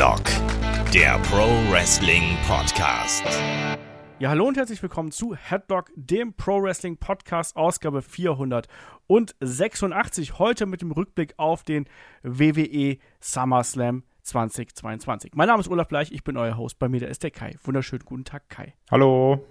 Headlock, der Pro Wrestling Podcast. Ja, hallo und herzlich willkommen zu Headlock, dem Pro Wrestling Podcast, Ausgabe 486. Heute mit dem Rückblick auf den WWE SummerSlam 2022. Mein Name ist Olaf Bleich, ich bin euer Host. Bei mir der ist der Kai. Wunderschönen guten Tag, Kai. Hallo.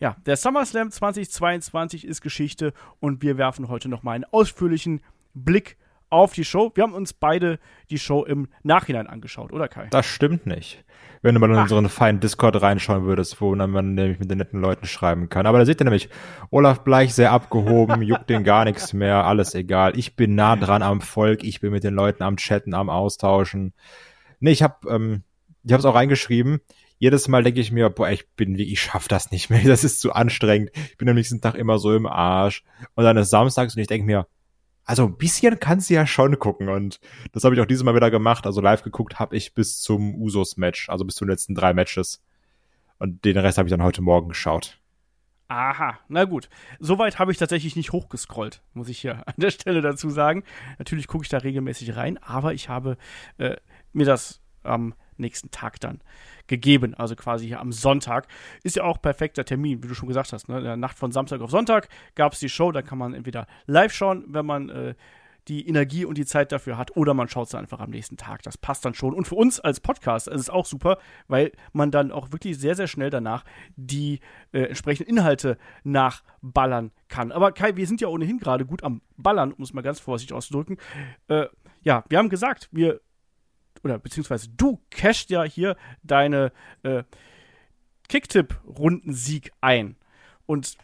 Ja, der SummerSlam 2022 ist Geschichte und wir werfen heute nochmal einen ausführlichen Blick auf die Show. Wir haben uns beide die Show im Nachhinein angeschaut, oder Kai? Das stimmt nicht. Wenn du mal in Ach. unseren feinen Discord reinschauen würdest, wo man nämlich mit den netten Leuten schreiben kann. Aber da seht ihr nämlich, Olaf Bleich sehr abgehoben, juckt den gar nichts mehr, alles egal. Ich bin nah dran am Volk, ich bin mit den Leuten am Chatten, am Austauschen. Nee, ich hab, ähm, ich hab's auch reingeschrieben. Jedes Mal denke ich mir, boah, ich bin wie, ich schaff das nicht mehr, das ist zu anstrengend. Ich bin am nächsten Tag immer so im Arsch. Und dann ist Samstags und ich denke mir, also ein bisschen kannst du ja schon gucken und das habe ich auch dieses Mal wieder gemacht. Also live geguckt habe ich bis zum Usos-Match, also bis zu den letzten drei Matches. Und den Rest habe ich dann heute Morgen geschaut. Aha, na gut. Soweit habe ich tatsächlich nicht hochgescrollt, muss ich hier an der Stelle dazu sagen. Natürlich gucke ich da regelmäßig rein, aber ich habe äh, mir das am nächsten Tag dann gegeben, also quasi hier am Sonntag. Ist ja auch perfekter Termin, wie du schon gesagt hast. Ne? In der Nacht von Samstag auf Sonntag gab es die Show, da kann man entweder live schauen, wenn man äh, die Energie und die Zeit dafür hat, oder man schaut es einfach am nächsten Tag. Das passt dann schon. Und für uns als Podcast ist es auch super, weil man dann auch wirklich sehr, sehr schnell danach die äh, entsprechenden Inhalte nachballern kann. Aber Kai, wir sind ja ohnehin gerade gut am Ballern, um es mal ganz vorsichtig auszudrücken. Äh, ja, wir haben gesagt, wir oder beziehungsweise du cashst ja hier deine äh, Kicktipp-Rundensieg ein. Und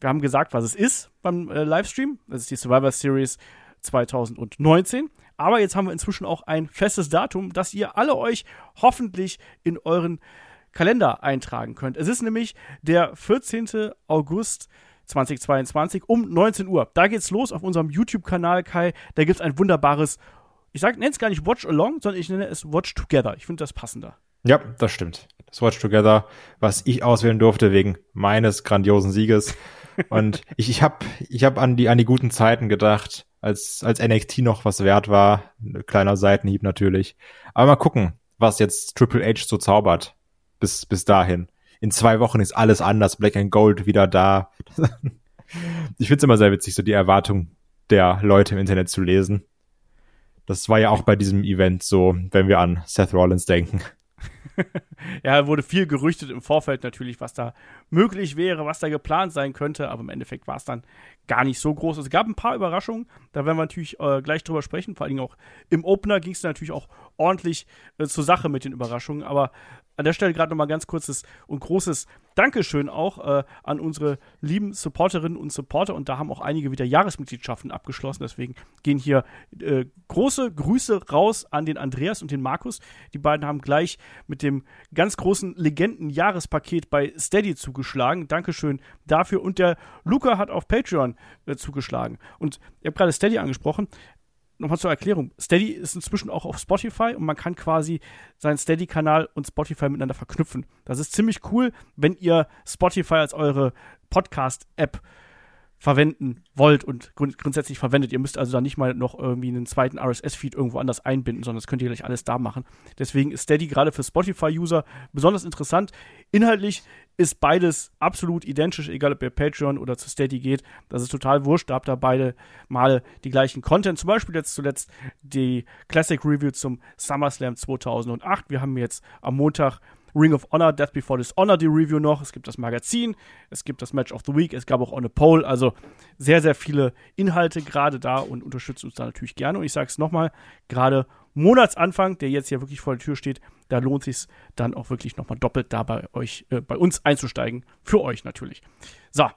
wir haben gesagt, was es ist beim äh, Livestream. Das ist die Survivor Series 2019. Aber jetzt haben wir inzwischen auch ein festes Datum, das ihr alle euch hoffentlich in euren Kalender eintragen könnt. Es ist nämlich der 14. August 2022 um 19 Uhr. Da geht's los auf unserem YouTube-Kanal, Kai. Da gibt's ein wunderbares ich nenne es gar nicht Watch Along, sondern ich nenne es Watch Together. Ich finde das passender. Ja, das stimmt. Das Watch Together, was ich auswählen durfte wegen meines grandiosen Sieges. Und ich, ich habe ich hab an, die, an die guten Zeiten gedacht, als, als NXT noch was wert war. Ein kleiner Seitenhieb natürlich. Aber mal gucken, was jetzt Triple H so zaubert. Bis, bis dahin. In zwei Wochen ist alles anders. Black and Gold wieder da. ich finde es immer sehr witzig, so die Erwartung der Leute im Internet zu lesen. Das war ja auch bei diesem Event so, wenn wir an Seth Rollins denken. ja, wurde viel gerüchtet im Vorfeld natürlich, was da möglich wäre, was da geplant sein könnte, aber im Endeffekt war es dann gar nicht so groß. Es gab ein paar Überraschungen, da werden wir natürlich äh, gleich drüber sprechen. Vor allen Dingen auch im Opener ging es natürlich auch ordentlich äh, zur Sache mit den Überraschungen, aber an der Stelle gerade nochmal ganz kurzes und großes Dankeschön auch äh, an unsere lieben Supporterinnen und Supporter. Und da haben auch einige wieder Jahresmitgliedschaften abgeschlossen. Deswegen gehen hier äh, große Grüße raus an den Andreas und den Markus. Die beiden haben gleich mit dem ganz großen Legenden-Jahrespaket bei Steady zugeschlagen. Dankeschön dafür. Und der Luca hat auf Patreon äh, zugeschlagen. Und ihr habt gerade Steady angesprochen nochmal zur Erklärung. Steady ist inzwischen auch auf Spotify und man kann quasi seinen Steady-Kanal und Spotify miteinander verknüpfen. Das ist ziemlich cool, wenn ihr Spotify als eure Podcast-App verwenden wollt und grund grundsätzlich verwendet. Ihr müsst also da nicht mal noch irgendwie einen zweiten RSS-Feed irgendwo anders einbinden, sondern das könnt ihr gleich alles da machen. Deswegen ist Steady gerade für Spotify-User besonders interessant. Inhaltlich ist beides absolut identisch, egal ob ihr Patreon oder zu Steady geht. Das ist total wurscht. Da habt ihr beide Male die gleichen Content. Zum Beispiel jetzt zuletzt die Classic Review zum SummerSlam 2008. Wir haben jetzt am Montag Ring of Honor, Death Before Dishonor die Review noch. Es gibt das Magazin, es gibt das Match of the Week, es gab auch On a Poll. Also sehr, sehr viele Inhalte gerade da und unterstützt uns da natürlich gerne. Und ich sage es nochmal, gerade Monatsanfang, der jetzt ja wirklich vor der Tür steht, da lohnt sich dann auch wirklich nochmal doppelt da bei euch, äh, bei uns einzusteigen. Für euch natürlich. So.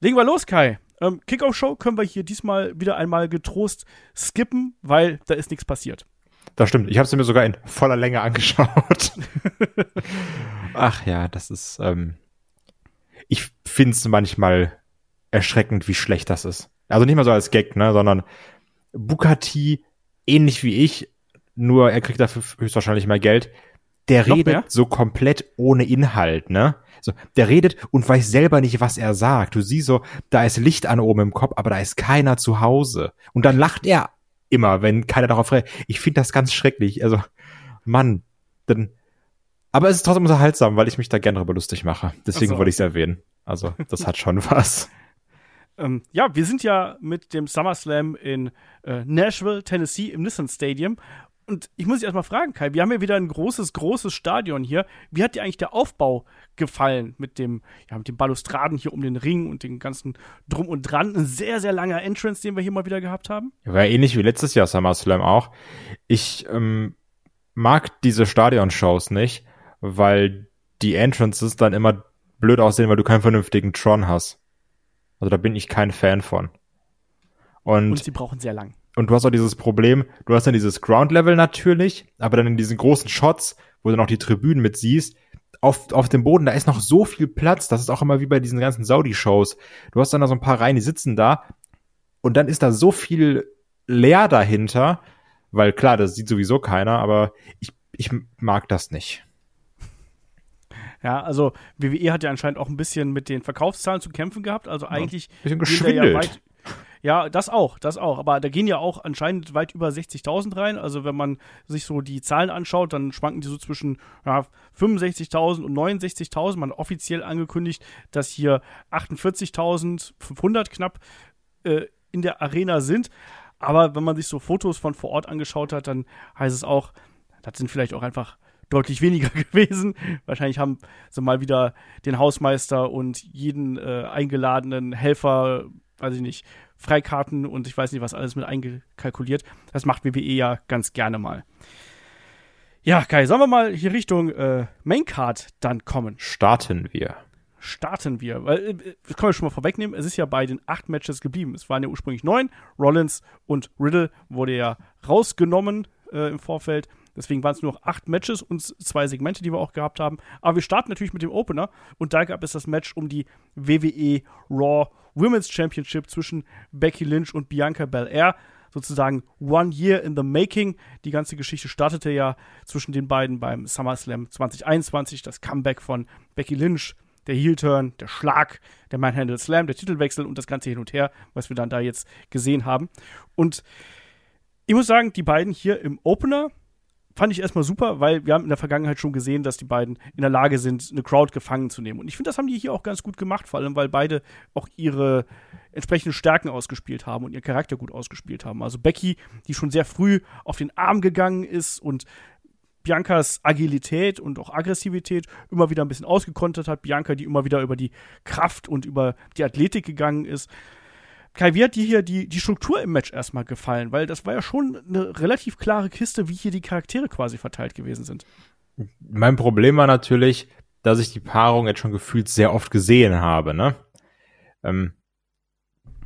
Legen wir los, Kai. Ähm, Kickoff-Show können wir hier diesmal wieder einmal getrost skippen, weil da ist nichts passiert. Das stimmt. Ich habe sie mir sogar in voller Länge angeschaut. Ach ja, das ist. Ähm, ich finde es manchmal erschreckend, wie schlecht das ist. Also nicht mal so als Gag, ne, sondern Bukati, ähnlich wie ich, nur er kriegt dafür höchstwahrscheinlich mehr Geld. Der Noch redet mehr? so komplett ohne Inhalt, ne? So, der redet und weiß selber nicht, was er sagt. Du siehst so, da ist Licht an oben im Kopf, aber da ist keiner zu Hause. Und dann lacht er immer, wenn keiner darauf reagiert. Ich finde das ganz schrecklich. Also Mann, dann. Aber es ist trotzdem unterhaltsam, weil ich mich da gerne darüber lustig mache. Deswegen so. wollte ich es erwähnen. Also, das hat schon was. Ähm, ja, wir sind ja mit dem SummerSlam in äh, Nashville, Tennessee im Nissan Stadium. Und ich muss dich erstmal fragen, Kai, wir haben ja wieder ein großes, großes Stadion hier. Wie hat dir eigentlich der Aufbau gefallen mit dem, ja, mit den Balustraden hier um den Ring und den ganzen Drum und Dran? Ein sehr, sehr langer Entrance, den wir hier mal wieder gehabt haben. War ähnlich wie letztes Jahr SummerSlam auch. Ich ähm, mag diese Stadion-Shows nicht, weil die Entrances dann immer blöd aussehen, weil du keinen vernünftigen Tron hast. Also da bin ich kein Fan von. Und, Und sie brauchen sehr lang. Und du hast auch dieses Problem, du hast dann dieses Ground-Level natürlich, aber dann in diesen großen Shots, wo du noch die Tribünen mit siehst, auf, auf dem Boden, da ist noch so viel Platz, das ist auch immer wie bei diesen ganzen Saudi-Shows. Du hast dann da so ein paar Reihen, die sitzen da und dann ist da so viel leer dahinter, weil klar, das sieht sowieso keiner, aber ich, ich mag das nicht. Ja, also WWE hat ja anscheinend auch ein bisschen mit den Verkaufszahlen zu kämpfen gehabt. Also eigentlich Bisschen gehen da ja geschwindelt. weit. Ja, das auch, das auch. Aber da gehen ja auch anscheinend weit über 60.000 rein. Also wenn man sich so die Zahlen anschaut, dann schwanken die so zwischen ja, 65.000 und 69.000. Man hat offiziell angekündigt, dass hier 48.500 knapp äh, in der Arena sind. Aber wenn man sich so Fotos von vor Ort angeschaut hat, dann heißt es auch, das sind vielleicht auch einfach deutlich weniger gewesen. Wahrscheinlich haben sie mal wieder den Hausmeister und jeden äh, eingeladenen Helfer, weiß ich nicht, Freikarten und ich weiß nicht, was alles mit eingekalkuliert. Das macht WWE ja ganz gerne mal. Ja, Kai, sollen wir mal hier Richtung äh, Maincard dann kommen? Starten wir. starten wir? Weil, äh, das können wir schon mal vorwegnehmen, es ist ja bei den acht Matches geblieben. Es waren ja ursprünglich neun. Rollins und Riddle wurde ja rausgenommen äh, im Vorfeld. Deswegen waren es nur noch acht Matches und zwei Segmente, die wir auch gehabt haben. Aber wir starten natürlich mit dem Opener. Und da gab es das Match um die WWE Raw Women's Championship zwischen Becky Lynch und Bianca Belair. Sozusagen One Year in the Making. Die ganze Geschichte startete ja zwischen den beiden beim SummerSlam 2021. Das Comeback von Becky Lynch der Heel-Turn, der Schlag, der Manhandle Slam, der Titelwechsel und das ganze hin und her, was wir dann da jetzt gesehen haben. Und ich muss sagen, die beiden hier im Opener fand ich erstmal super, weil wir haben in der Vergangenheit schon gesehen, dass die beiden in der Lage sind, eine Crowd gefangen zu nehmen. Und ich finde, das haben die hier auch ganz gut gemacht, vor allem, weil beide auch ihre entsprechenden Stärken ausgespielt haben und ihren Charakter gut ausgespielt haben. Also Becky, die schon sehr früh auf den Arm gegangen ist und Biancas Agilität und auch Aggressivität immer wieder ein bisschen ausgekontert hat. Bianca, die immer wieder über die Kraft und über die Athletik gegangen ist. Kai, wie hat dir hier die, die Struktur im Match erstmal gefallen? Weil das war ja schon eine relativ klare Kiste, wie hier die Charaktere quasi verteilt gewesen sind. Mein Problem war natürlich, dass ich die Paarung jetzt schon gefühlt sehr oft gesehen habe, ne? Ähm,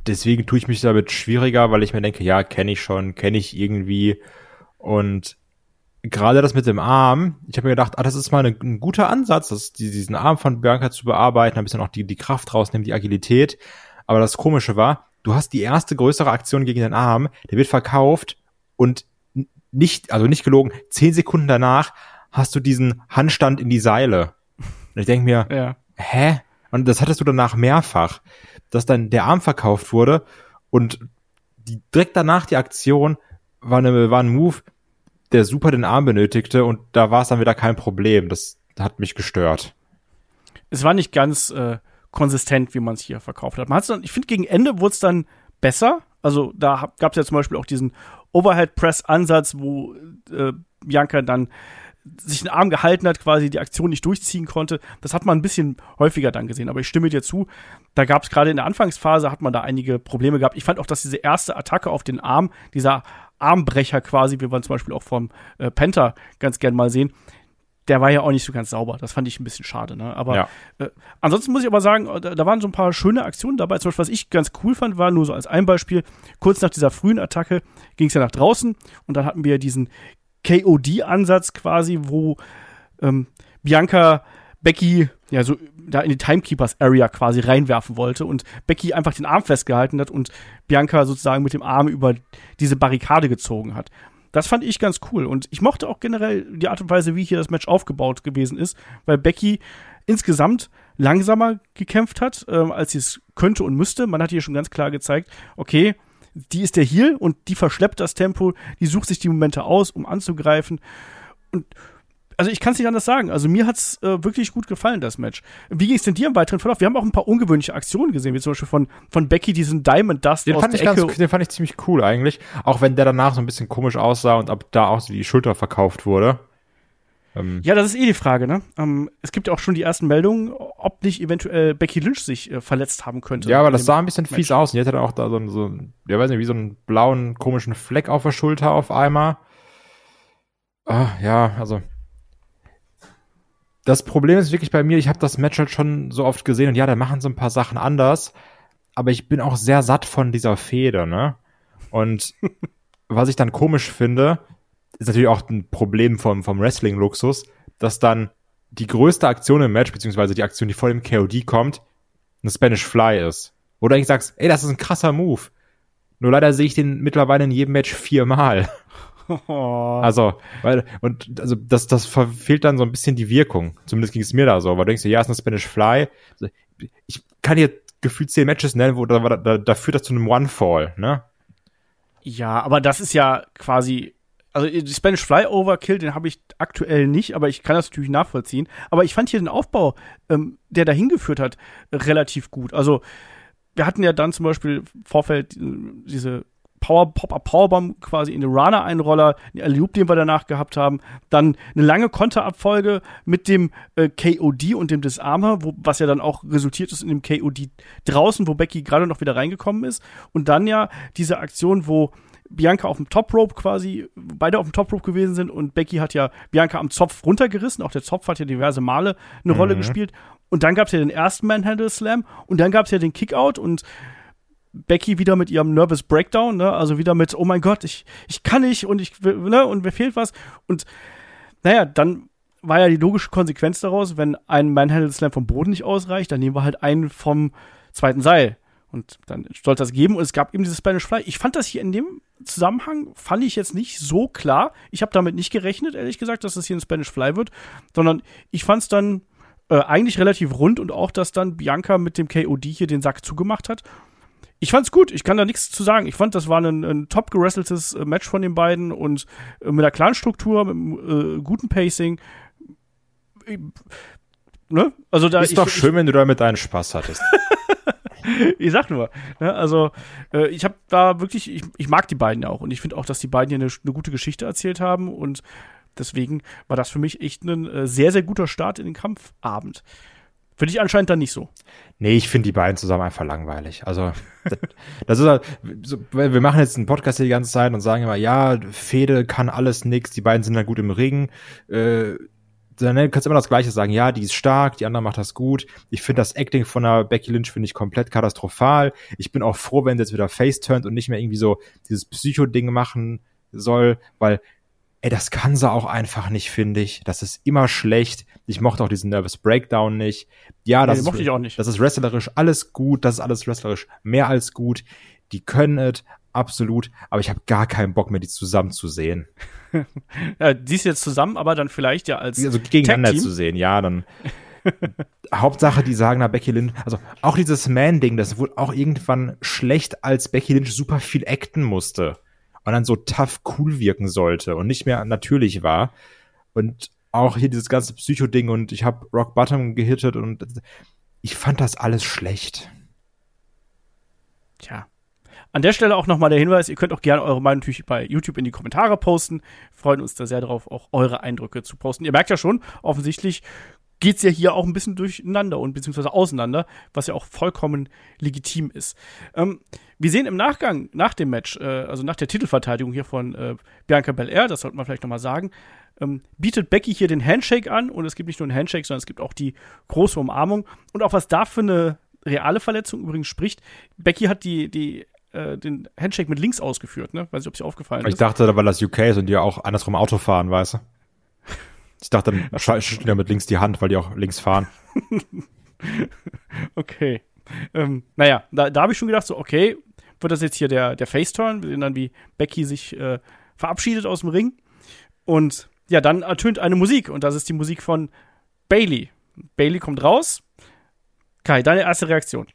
deswegen tue ich mich damit schwieriger, weil ich mir denke, ja, kenne ich schon, kenne ich irgendwie. Und gerade das mit dem Arm, ich habe mir gedacht, ah, das ist mal eine, ein guter Ansatz, das, diesen Arm von Bianca zu bearbeiten, ein bisschen auch die, die Kraft rausnehmen, die Agilität. Aber das Komische war, du hast die erste größere Aktion gegen den Arm, der wird verkauft und nicht, also nicht gelogen, zehn Sekunden danach hast du diesen Handstand in die Seile. Und ich denke mir, Ja. hä? Und das hattest du danach mehrfach, dass dann der Arm verkauft wurde und die, direkt danach die Aktion war, eine, war ein Move, der super den Arm benötigte und da war es dann wieder kein Problem. Das hat mich gestört. Es war nicht ganz äh, konsistent, wie man es hier verkauft hat. Man dann, ich finde, gegen Ende wurde es dann besser. Also da gab es ja zum Beispiel auch diesen Overhead-Press-Ansatz, wo äh, Bianca dann sich den Arm gehalten hat, quasi die Aktion nicht durchziehen konnte. Das hat man ein bisschen häufiger dann gesehen. Aber ich stimme dir zu, da gab es gerade in der Anfangsphase, hat man da einige Probleme gehabt. Ich fand auch, dass diese erste Attacke auf den Arm, dieser Armbrecher quasi, wie wir zum Beispiel auch vom äh, Penta ganz gern mal sehen, der war ja auch nicht so ganz sauber. Das fand ich ein bisschen schade. Ne? Aber Ja. äh, ansonsten muss ich aber sagen, da, da waren so ein paar schöne Aktionen dabei. Zum Beispiel, was ich ganz cool fand, war nur so als ein Beispiel, kurz nach dieser frühen Attacke ging es ja nach draußen und dann hatten wir diesen KOD-Ansatz quasi, wo ähm, Bianca Becky ja so da in die Timekeepers Area quasi reinwerfen wollte und Becky einfach den Arm festgehalten hat und Bianca sozusagen mit dem Arm über diese Barrikade gezogen hat. Das fand ich ganz cool und ich mochte auch generell die Art und Weise, wie hier das Match aufgebaut gewesen ist, weil Becky insgesamt langsamer gekämpft hat, ähm, als sie es könnte und müsste. Man hat hier schon ganz klar gezeigt, okay, die ist der Heel und die verschleppt das Tempo, die sucht sich die Momente aus, um anzugreifen. und also ich kann es nicht anders sagen. Also mir hat's äh, wirklich gut gefallen, das Match. Wie ging es denn dir im weiteren Verlauf? Wir haben auch ein paar ungewöhnliche Aktionen gesehen, wie zum Beispiel von, von Becky diesen Diamond Dust Den aus fand, der ich Ecke. ganz, den fand ich ziemlich cool eigentlich. Auch wenn der danach so ein bisschen komisch aussah und ab da auch so die Schulter verkauft wurde. Ähm, Ja, das ist eh die Frage, ne? Ähm, es gibt ja auch schon die ersten Meldungen, ob nicht eventuell Becky Lynch sich äh, verletzt haben könnte. ja, aber das sah ein bisschen Match. fies aus. Und die hatte dann auch da so, so ja, weiß nicht, wie so einen blauen, komischen Fleck auf der Schulter auf einmal. Ah, ja, also. Das Problem ist wirklich bei mir, ich habe das Match halt schon so oft gesehen und ja, da machen sie ein paar Sachen anders, aber ich bin auch sehr satt von dieser Fehde, ne? Und was ich dann komisch finde, ist natürlich auch ein Problem vom, vom Wrestling-Luxus, dass dann die größte Aktion im Match, beziehungsweise die Aktion, die vor dem KOD kommt, eine Spanish Fly ist. Wo du eigentlich sagst, ey, das ist ein krasser Move. Nur leider sehe ich den mittlerweile in jedem Match viermal. Oh. Also, weil, und also das, das verfehlt dann so ein bisschen die Wirkung. Zumindest ging es mir da so, weil du denkst, ja, ist eine Spanish Fly. Ich kann dir gefühlt zehn Matches nennen, wo da, da, da führt das zu einem One-Fall, ne? Ja, aber das ist ja quasi. Also die Spanish Fly Overkill, den habe ich aktuell nicht, aber ich kann das natürlich nachvollziehen. Aber ich fand hier den Aufbau, ähm, der dahin geführt hat, relativ gut. Also wir hatten ja dann zum Beispiel im Vorfeld äh, diese Power Pop-Up Powerbomb quasi in den Runner-Einroller, den Alley-Oop, den wir danach gehabt haben, dann eine lange Konterabfolge mit dem äh, KOD und dem Disarmer, wo, was ja dann auch resultiert ist in dem KOD draußen, wo Becky gerade noch wieder reingekommen ist und dann ja diese Aktion, wo Bianca auf dem Top Rope quasi, beide auf dem Top Rope gewesen sind und Becky hat ja Bianca am Zopf runtergerissen. Auch der Zopf hat ja diverse Male eine Rolle gespielt. Und dann gab es ja den ersten Manhandle Slam und dann gab es ja den Kickout und Becky wieder mit ihrem Nervous Breakdown, ne? Also wieder mit, oh mein Gott, ich, ich kann nicht und ich, ne? Und mir fehlt was. Und naja, dann war ja die logische Konsequenz daraus, wenn ein Manhandle Slam vom Boden nicht ausreicht, dann nehmen wir halt einen vom zweiten Seil. Und dann sollte das geben und es gab eben dieses Spanish Fly. Ich fand das hier in dem Zusammenhang, fand ich jetzt nicht so klar. Ich habe damit nicht gerechnet, ehrlich gesagt, dass das hier ein Spanish Fly wird, sondern ich fand es dann äh, eigentlich relativ rund und auch, dass dann Bianca mit dem KOD hier den Sack zugemacht hat. Ich fand's gut, ich kann da nichts zu sagen. Ich fand, das war ein, ein top gerasseltes äh, Match von den beiden und äh, mit einer klaren Struktur, mit einem äh, guten Pacing. Ich, ne? Also da Ist ich, doch ich, schön, wenn du damit deinen Spaß hattest. ich sag nur, ne? also äh, ich habe da wirklich, ich, ich mag die beiden ja auch und ich finde auch, dass die beiden hier eine, eine gute Geschichte erzählt haben und deswegen war das für mich echt ein äh, sehr, sehr guter Start in den Kampfabend. Für dich anscheinend dann nicht so. Nee, ich finde die beiden zusammen einfach langweilig. Also, das, ist halt, so, wir machen jetzt einen Podcast hier die ganze Zeit und sagen immer, ja, Fede kann alles nix, die beiden sind dann gut im Ring. Äh, dann kannst du immer das Gleiche sagen, ja, die ist stark, die andere macht das gut. Ich finde das Acting von der Becky Lynch finde ich komplett katastrophal. Ich bin auch froh, wenn sie jetzt wieder face turnt und nicht mehr irgendwie so dieses Psycho-Ding machen soll, weil Ey, das kann sie auch einfach nicht, finde ich. Das ist immer schlecht. Ich mochte auch diesen Nervous Breakdown nicht. Ja, das Nee, ist, mochte ich auch nicht. Das ist wrestlerisch alles gut. Das ist alles wrestlerisch mehr als gut. Die können es, absolut. Aber ich habe gar keinen Bock mehr, die zusammen zu sehen. Ja, die ist jetzt zusammen, aber dann vielleicht ja als Also gegeneinander zu sehen, ja, dann. Hauptsache, die sagen, na, Becky Lynch, also auch dieses Man-Ding, das wurde auch irgendwann schlecht, als Becky Lynch super viel acten musste und dann so tough cool wirken sollte und nicht mehr natürlich war. Und auch hier dieses ganze Psycho-Ding und ich habe Rock Bottom gehittet und ich fand das alles schlecht. Tja. An der Stelle auch nochmal der Hinweis, ihr könnt auch gerne eure Meinung natürlich bei YouTube in die Kommentare posten. Freuen uns da sehr drauf, auch eure Eindrücke zu posten. Ihr merkt ja schon, offensichtlich geht's ja hier auch ein bisschen durcheinander und beziehungsweise auseinander, was ja auch vollkommen legitim ist. Ähm, wir sehen im Nachgang, nach dem Match, äh, also nach der Titelverteidigung hier von äh, Bianca Belair, das sollte man vielleicht nochmal sagen, ähm, bietet Becky hier den Handshake an und es gibt nicht nur einen Handshake, sondern es gibt auch die große Umarmung und auch was da für eine reale Verletzung übrigens spricht. Becky hat die, die, äh, den Handshake mit links ausgeführt, ne? Weiß nicht, ob sie aufgefallen Ich ist. dachte, weil das UK ist und die ja auch andersrum Auto fahren, weißt du? Ich dachte, dann schütteln ja mit links die Hand, weil die auch links fahren. Okay. Ähm, naja, da, da habe ich schon gedacht, so, okay, wird das jetzt hier der, der Face-Turn? Wir sehen dann, wie Becky sich äh, verabschiedet aus dem Ring. Und ja, dann ertönt eine Musik und das ist die Musik von Bailey. Bailey kommt raus. Kai, deine erste Reaktion.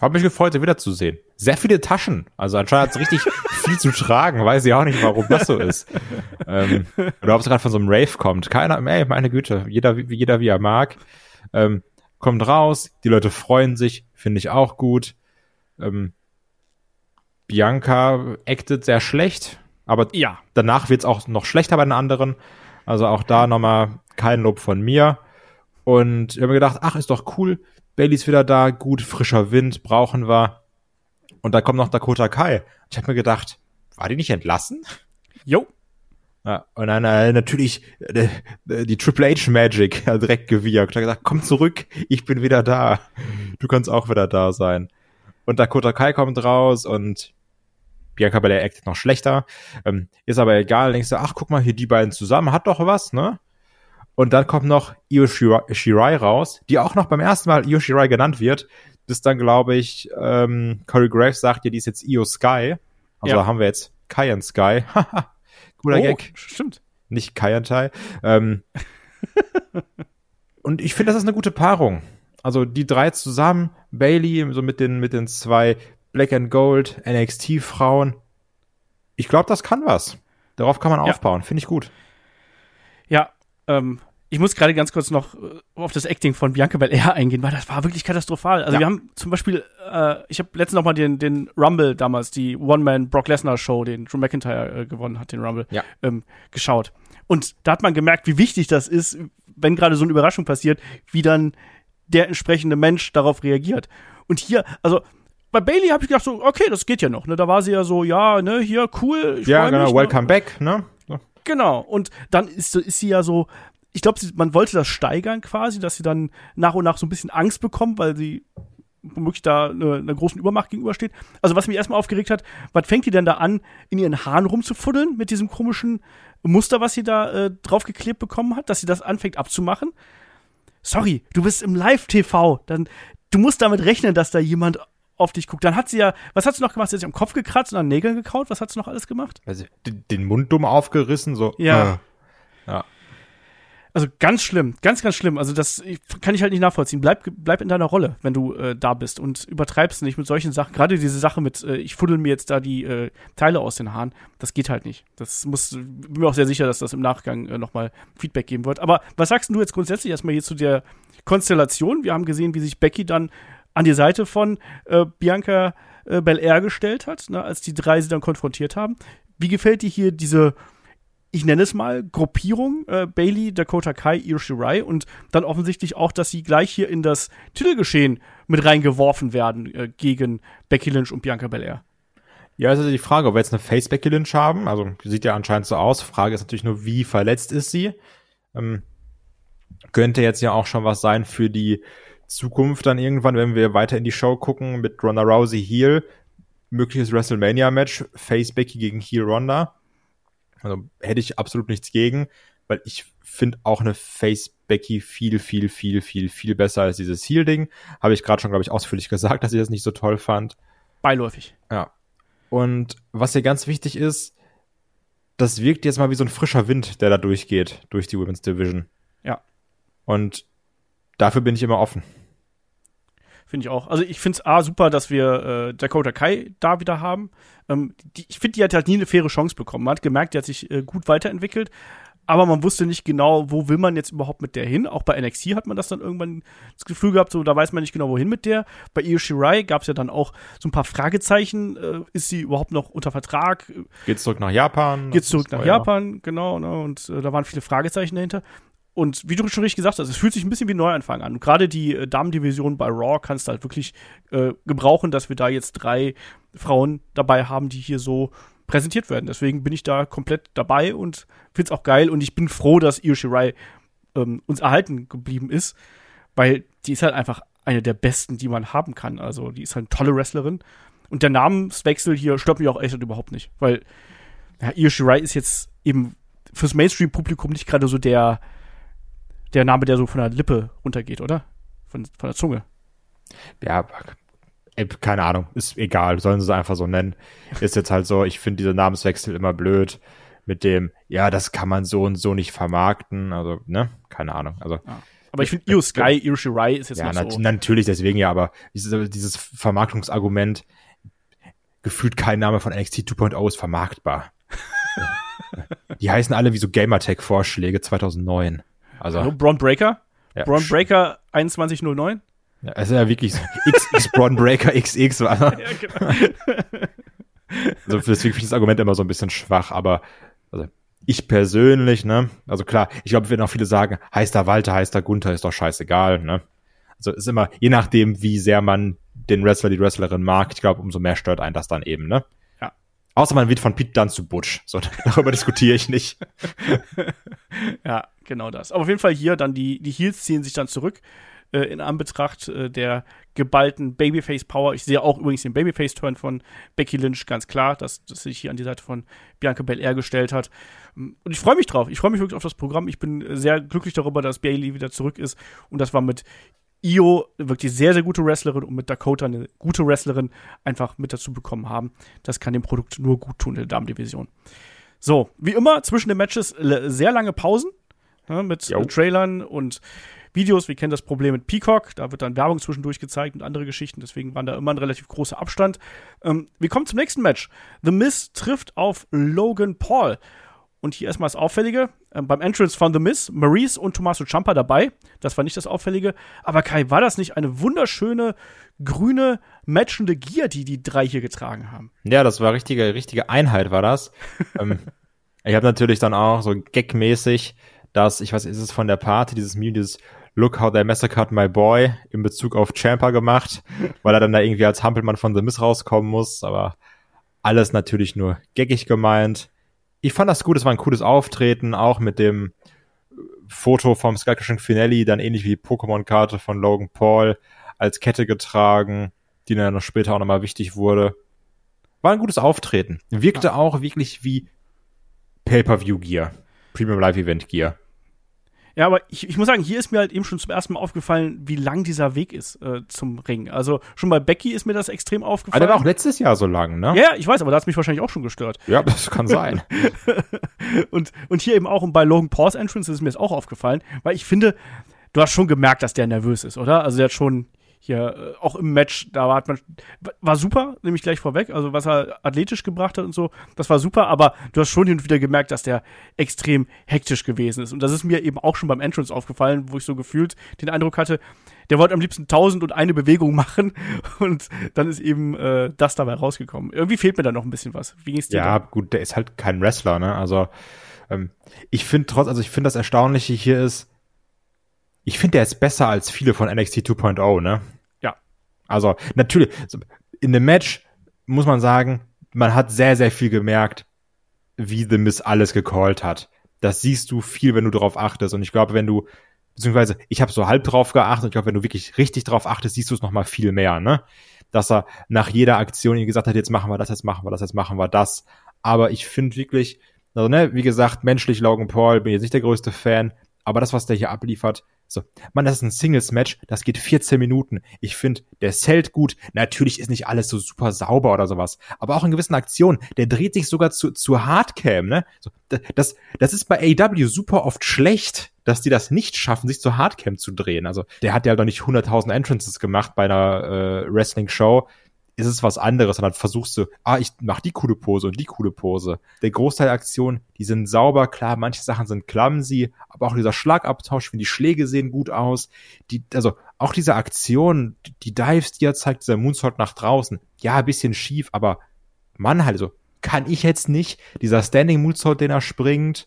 Hab mich gefreut, sie wiederzusehen. Sehr viele Taschen. Also anscheinend hat es richtig viel zu tragen, weiß ich auch nicht, warum das so ist. ähm, oder ob es gerade von so einem Rave kommt. Keiner, ey, meine Güte, jeder, jeder wie er mag. Ähm, kommt raus, die Leute freuen sich, finde ich auch gut. Ähm, Bianca actet sehr schlecht, aber Ja. danach wird's auch noch schlechter bei den anderen. Also auch da nochmal kein Lob von mir. Und ich habe mir gedacht, ach, ist doch cool. Bailey ist wieder da, gut, frischer Wind, brauchen wir. Und da kommt noch Dakota Kai. Ich habe mir gedacht, war die nicht entlassen? Jo. Ja, und dann äh, natürlich äh, äh, die Triple H Magic hat direkt gewirkt. Hat gesagt, komm zurück, ich bin wieder da. Du kannst auch wieder da sein. Und Dakota Kai kommt raus und Bianca Belair actet noch schlechter. Ähm, ist aber egal. Denkst du, ach, guck mal, hier die beiden zusammen, hat doch was, ne? Und dann kommt noch Io Shirai, raus, die auch noch beim ersten Mal Io Shirai genannt wird. Bis dann, glaube ich, ähm, Corey Graves sagt ja, die ist jetzt Io Sky. Also Ja. haben wir jetzt Kai and Sky. Haha, Cooler oh, Gag stimmt. nicht Kayantai. Ähm, und ich finde, das ist eine gute Paarung. Also die drei zusammen, Bailey so mit den mit den zwei Black and Gold NXT Frauen. Ich glaube, das kann was. Darauf kann man Ja. aufbauen. Finde ich gut. Ja, ähm, ich muss gerade ganz kurz noch äh, auf das Acting von Bianca Belair eingehen, weil das war wirklich katastrophal. Also Ja. wir haben zum Beispiel, äh, ich habe letztens noch mal den, den Rumble damals, die One-Man Brock Lesnar Show, den Drew McIntyre äh, gewonnen hat, den Rumble, Ja. ähm, geschaut. Und da hat man gemerkt, wie wichtig das ist, wenn gerade so eine Überraschung passiert, wie dann der entsprechende Mensch darauf reagiert. Und hier, also bei Bailey habe ich gedacht so, okay, das geht ja noch. Ne? Da war sie ja so, ja, ne, hier cool. Ich Ja, genau. mich, ne? Welcome back. Ne? Genau. Und dann ist, ist sie ja so, ich glaube, man wollte das steigern quasi, dass sie dann nach und nach so ein bisschen Angst bekommt, weil sie womöglich da eine, einer großen Übermacht gegenübersteht. Also was mich erstmal aufgeregt hat, was fängt die denn da an, in ihren Haaren rumzufuddeln mit diesem komischen Muster, was sie da äh, draufgeklebt bekommen hat, dass sie das anfängt abzumachen? Sorry, du bist im Live-TV, dann du musst damit rechnen, dass da jemand auf dich guckt. Dann hat sie ja, was hat sie noch gemacht? Sie hat sich am Kopf gekratzt und an Nägeln gekaut. Was hat sie noch alles gemacht? Also, den, den Mund dumm aufgerissen, so. Ja. Äh. Also ganz schlimm, ganz, ganz schlimm. Also das kann ich halt nicht nachvollziehen. Bleib, bleib in deiner Rolle, wenn du äh, da bist und übertreibst nicht mit solchen Sachen. Gerade diese Sache mit, äh, ich fuddel mir jetzt da die äh, Teile aus den Haaren, das geht halt nicht. Das muss, bin mir auch sehr sicher, dass das im Nachgang äh, nochmal Feedback geben wird. Aber was sagst du jetzt grundsätzlich erstmal hier zu der Konstellation? Wir haben gesehen, wie sich Becky dann an die Seite von äh, Bianca äh, Belair gestellt hat, ne, als die drei sie dann konfrontiert haben. Wie gefällt dir hier diese ich nenne es mal, Gruppierung, äh, Bailey, Dakota Kai, Io Shirai und dann offensichtlich auch, dass sie gleich hier in das Titelgeschehen mit reingeworfen werden äh, gegen Becky Lynch und Bianca Belair. Ja, ist also die Frage, ob wir jetzt eine Face Becky Lynch haben. Also sieht ja anscheinend so aus. Frage ist natürlich nur, wie verletzt ist sie? Ähm, könnte jetzt ja auch schon was sein für die Zukunft dann irgendwann, wenn wir weiter in die Show gucken mit Ronda Rousey Heel, mögliches WrestleMania Match, Face Becky gegen Heel Ronda. Also hätte ich absolut nichts gegen, weil ich finde auch eine Face Becky viel, viel, viel, viel, viel besser als dieses Heel Ding. Habe ich gerade schon, glaube ich, ausführlich gesagt, dass ich das nicht so toll fand. Beiläufig. Ja. Und was hier ganz wichtig ist, das wirkt jetzt mal wie so ein frischer Wind, der da durchgeht, durch die Women's Division. Ja. Und dafür bin ich immer offen. Finde ich auch. Also ich finde es A super, dass wir äh, Dakota Kai da wieder haben. Ähm, die, ich finde, die hat halt nie eine faire Chance bekommen. Man hat gemerkt, die hat sich äh, gut weiterentwickelt. Aber man wusste nicht genau, wo will man jetzt überhaupt mit der hin. Auch bei NXT hat man das dann irgendwann das Gefühl gehabt, so da weiß man nicht genau, wohin mit der. Bei Io Shirai gab es ja dann auch so ein paar Fragezeichen. Äh, ist sie überhaupt noch unter Vertrag? Geht's zurück nach Japan? Geht's zurück nach ja Japan? Genau, ne? Und äh, da waren viele Fragezeichen dahinter. Und wie du schon richtig gesagt hast, es fühlt sich ein bisschen wie ein Neuanfang an. Gerade die äh, Damendivision bei Raw kannst du halt wirklich äh, gebrauchen, dass wir da jetzt drei Frauen dabei haben, die hier so präsentiert werden. Deswegen bin ich da komplett dabei und find's auch geil. Und ich bin froh, dass Io Shirai ähm, uns erhalten geblieben ist, weil die ist halt einfach eine der besten, die man haben kann. Also die ist halt eine tolle Wrestlerin. Und der Namenswechsel hier stört mich auch echt überhaupt nicht, weil ja, Io Shirai ist jetzt eben fürs Mainstream-Publikum nicht gerade so der, der Name, der so von der Lippe runtergeht, oder? Von, von der Zunge. Ja, ey, keine Ahnung, ist egal, sollen sie es einfach so nennen. Ist jetzt halt so, ich finde diese Namenswechsel immer blöd mit dem, ja, das kann man so und so nicht vermarkten, also, ne, keine Ahnung, also. Aber ich finde, Io Sky, Io Shirai ist jetzt Ja, nat so. natürlich deswegen ja, aber dieses, dieses Vermarktungsargument, gefühlt kein Name von NXT 2.0 ist vermarktbar. Die heißen alle wie so Gamertag-Vorschläge 2009. Also, Hallo, Braun Breaker? ja, Braun Breaker 2109? Ja, es ist ja wirklich so XX Braun Breaker XX. Also, Ja, genau. deswegen finde ich das Argument immer so ein bisschen schwach, aber also ich persönlich, ne, also klar, ich glaube, werden auch viele sagen, heißt da Walter, heißt da Gunther, ist doch scheißegal, ne. Also ist immer, je nachdem, wie sehr man den Wrestler, die Wrestlerin mag, ich glaube, umso mehr stört einen das dann eben, ne. Ja. Außer man wird von Pete Dunne zu Butch. So, darüber diskutiere ich nicht. Ja, genau das. Aber auf jeden Fall hier dann die, die Heels ziehen sich dann zurück äh, in Anbetracht äh, der geballten Babyface-Power. Ich sehe auch übrigens den Babyface-Turn von Becky Lynch, ganz klar, dass, dass sich hier an die Seite von Bianca Belair gestellt hat. Und ich freue mich drauf. Ich freue mich wirklich auf das Programm. Ich bin sehr glücklich darüber, dass Bailey wieder zurück ist. Und das war mit Io wirklich sehr, sehr gute Wrestlerin und mit Dakota eine gute Wrestlerin einfach mit dazu bekommen haben. Das kann dem Produkt nur gut tun in der Damendivision. So, wie immer, zwischen den Matches sehr lange Pausen ja, mit Jo. Trailern und Videos. Wir kennen das Problem mit Peacock. Da wird dann Werbung zwischendurch gezeigt und andere Geschichten. Deswegen war da immer ein relativ großer Abstand. Ähm, wir kommen zum nächsten Match. The Miz trifft auf Logan Paul. Und hier erstmal das Auffällige. Ähm, beim Entrance von The Miz, Maurice und Tommaso Ciampa dabei. Das war nicht das Auffällige. Aber Kai, war das nicht eine wunderschöne, grüne, matchende Gear, die die drei hier getragen haben? Ja, das war richtige, richtige Einheit war das. ähm, ich habe natürlich dann auch so gagmäßig das, ich weiß, ist es von der Party, dieses Meme, dieses Look how they massacred my boy in Bezug auf Champa gemacht, weil er dann da irgendwie als Hampelmann von The Miss rauskommen muss, aber alles natürlich nur gaggig gemeint. Ich fand das gut, es war ein cooles Auftreten, auch mit dem Foto vom Sky Crashing Finale, dann ähnlich wie die Pokémon-Karte von Logan Paul als Kette getragen, die dann noch später auch nochmal wichtig wurde. War ein gutes Auftreten. Wirkte auch wirklich wie Pay-Per-View-Gear. Premium Live Event Gear. Ja, aber ich, ich muss sagen, hier ist mir halt eben schon zum ersten Mal aufgefallen, wie lang dieser Weg ist äh, zum Ring. Also schon bei Becky ist mir das extrem Aber aufgefallen. der war auch letztes Jahr so lang, ne? ja, ich weiß, aber da hat es mich wahrscheinlich auch schon gestört. Ja, das kann sein. Und, und hier eben auch und bei Logan Paul's Entrance ist mir das auch aufgefallen, weil ich finde, du hast schon gemerkt, dass der nervös ist, oder? Also der hat schon hier, äh, auch im Match, da hat man, war super, nehme ich gleich vorweg, also was er athletisch gebracht hat und so, das war super, aber du hast schon hin und wieder gemerkt, dass der extrem hektisch gewesen ist. Und das ist mir eben auch schon beim Entrance aufgefallen, wo ich so gefühlt den Eindruck hatte, der wollte am liebsten tausend und eine Bewegung machen und dann ist eben äh, das dabei rausgekommen. Irgendwie fehlt mir da noch ein bisschen was. Wie ging's dir? Ja, da? gut, der ist halt kein Wrestler, ne? Also, ähm, ich finde trotz, also ich finde das Erstaunliche hier ist, ich finde, der ist besser als viele von NXT 2.0, ne? Ja. Also, natürlich, in dem Match muss man sagen, man hat sehr, sehr viel gemerkt, wie The Miss alles gecallt hat. Das siehst du viel, wenn du darauf achtest. Und ich glaube, wenn du, beziehungsweise ich habe so halb drauf geachtet, ich glaube, wenn du wirklich richtig drauf achtest, siehst du es noch mal viel mehr, ne? Dass er nach jeder Aktion ihm gesagt hat, jetzt machen wir das, jetzt machen wir das, jetzt machen wir das. Aber ich finde wirklich, also ne, wie gesagt, menschlich Logan Paul, bin jetzt nicht der größte Fan, aber das, was der hier abliefert, so, man, das ist ein Singles-Match, das geht 14 Minuten. Ich finde, der zählt gut. Natürlich ist nicht alles so super sauber oder sowas, aber auch in gewissen Aktionen, der dreht sich sogar zu, zu Hardcam, ne? So, da- das, das ist bei AW super oft schlecht, dass die das nicht schaffen, sich zu Hardcam zu drehen. Also, der hat ja doch nicht 100.000 Entrances gemacht bei einer äh, Wrestling-Show ist es was anderes und dann versuchst du, ah, ich mach die coole Pose und die coole Pose. Der Großteil der Aktionen, die sind sauber, klar, manche Sachen sind clumsy, aber auch dieser Schlagabtausch, finde, die Schläge sehen gut aus. Die, also auch diese Aktion, die- Dives, die er zeigt, dieser Moonsault nach draußen, ja, ein bisschen schief, aber Mann, halt so, kann ich jetzt nicht. Dieser Standing Moonsault, den er springt,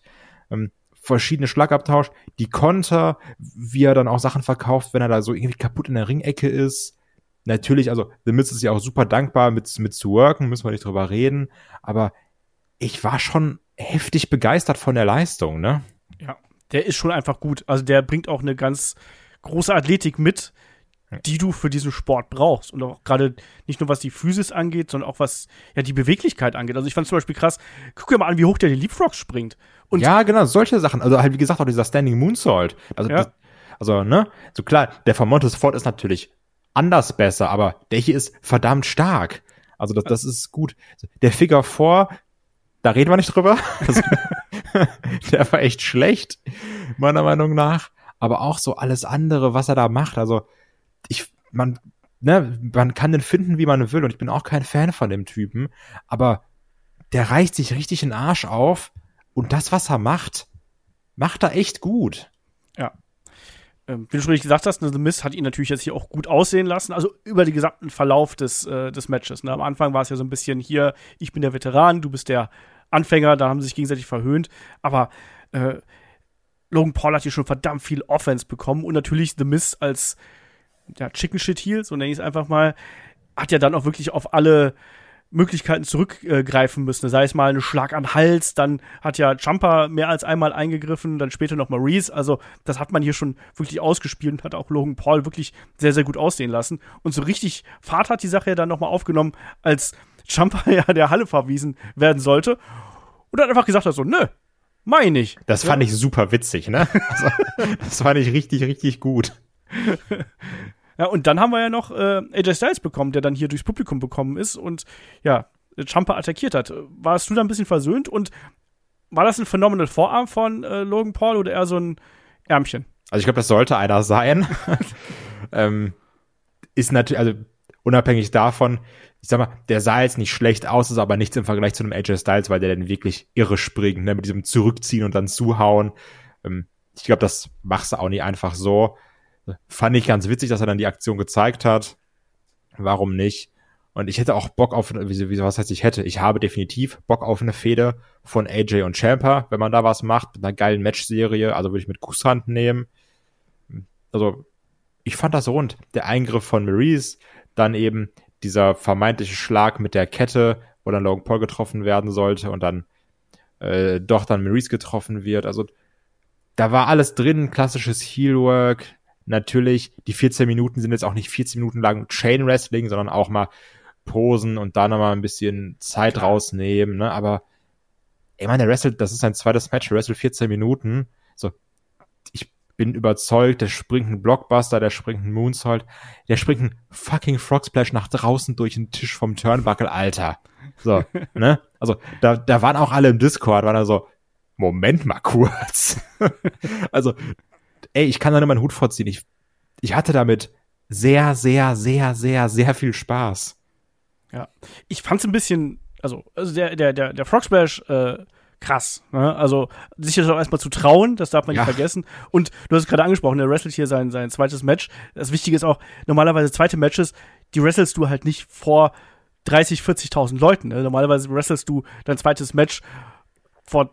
ähm, verschiedene Schlagabtausch, die Konter, wie er dann auch Sachen verkauft, wenn er da so irgendwie kaputt in der Ringecke ist. Natürlich, also The Miz ist ja auch super dankbar mit, mit zu worken, müssen wir nicht drüber reden, aber ich war schon heftig begeistert von der Leistung, ne? Ja, der ist schon einfach gut. Also der bringt auch eine ganz große Athletik mit, die du für diesen Sport brauchst. Und auch gerade nicht nur was die Physis angeht, sondern auch was ja die Beweglichkeit angeht. Also ich fand zum Beispiel krass, guck dir mal an, wie hoch der die Leapfrogs springt. Und ja, genau, solche Sachen. Also halt, wie gesagt, auch dieser Standing Moonsault. Also, Ja. das, also ne? So klar, der von Montes Ford ist natürlich anders besser, aber der hier ist verdammt stark. Also das, das ist gut. Der Figure 4, da reden wir nicht drüber. Also, der war echt schlecht, meiner Meinung nach. Aber auch so alles andere, was er da macht. Also ich, man ne, man kann den finden, wie man will, und ich bin auch kein Fan von dem Typen, aber der reicht sich richtig den Arsch auf und das, was er macht, macht er echt gut. Ähm, wie du schon richtig gesagt hast, The Miz hat ihn natürlich jetzt hier auch gut aussehen lassen, also über den gesamten Verlauf des, äh, des Matches. Ne? Am Anfang war es ja so ein bisschen hier, ich bin der Veteran, du bist der Anfänger, da haben sie sich gegenseitig verhöhnt, aber äh, Logan Paul hat hier schon verdammt viel Offense bekommen und natürlich The Miz als ja, Chicken Shit Heel, so nenne ich es einfach mal, hat ja dann auch wirklich auf alle Möglichkeiten zurückgreifen müssen. Sei es mal ein Schlag an Hals, dann hat ja Jumper mehr als einmal eingegriffen, dann später noch Maurice. Also, das hat man hier schon wirklich ausgespielt und hat auch Logan Paul wirklich sehr, sehr gut aussehen lassen. Und so richtig Fahrt hat die Sache ja dann nochmal aufgenommen, als Jumper ja der Halle verwiesen werden sollte. Und hat einfach gesagt so, nö, meine ich. Das fand ja. ich super witzig, ne? Also, das fand ich richtig, richtig gut. Ja, und dann haben wir ja noch äh, AJ Styles bekommen, der dann hier durchs Publikum bekommen ist und ja, Champa attackiert hat. Warst du da ein bisschen versöhnt und war das ein phenomenal Vorarm von äh, Logan Paul oder eher so ein Ärmchen? Also ich glaube, das sollte einer sein. ähm, ist natürlich, also unabhängig davon, ich sag mal, der sah jetzt nicht schlecht aus, ist aber nichts im Vergleich zu einem AJ Styles, weil der dann wirklich irre springt, ne, mit diesem Zurückziehen und dann zuhauen. Ähm, ich glaube, das machst du auch nicht einfach so. Fand ich ganz witzig, dass er dann die Aktion gezeigt hat. Warum nicht? Und ich hätte auch Bock auf, wie, wie, was heißt ich hätte? Ich habe definitiv Bock auf eine Fehde von AJ und Champa, wenn man da was macht, mit einer geilen Matchserie. Also würde ich mit Kusshand nehmen. Also, ich fand das rund. Der Eingriff von Maurice, dann eben dieser vermeintliche Schlag mit der Kette, wo dann Logan Paul getroffen werden sollte und dann äh, doch dann Maurice getroffen wird. Also, da war alles drin, klassisches Heelwork, natürlich, die 14 Minuten sind jetzt auch nicht 14 Minuten lang Chain Wrestling, sondern auch mal posen und da nochmal ein bisschen Zeit rausnehmen, ne? Aber ich meine, der wrestelt, das ist sein zweites Match, der wrestelt 14 Minuten. So, ich bin überzeugt, der springt ein Blockbuster, der springt ein Moonsault, der springt ein fucking Frog Splash nach draußen durch den Tisch vom Turnbuckle, Alter. So, ne? Also, da, da waren auch alle im Discord, waren da so, Moment mal kurz. also, ey, ich kann da nur meinen Hut vorziehen. Ich, ich hatte damit sehr, sehr, sehr, sehr, sehr viel Spaß. Ja. Ich fand's ein bisschen, also, also der, der, der, der Frog Splash, äh, krass. Ne? Also sich das auch erstmal zu trauen, das darf man ja. nicht vergessen. Und du hast es gerade angesprochen, der wrestelt hier sein, sein zweites Match. Das Wichtige ist auch, normalerweise zweite Matches, die wrestelst du halt nicht vor 30, 40.000 Leuten. Ne? Normalerweise wrestelst du dein zweites Match vor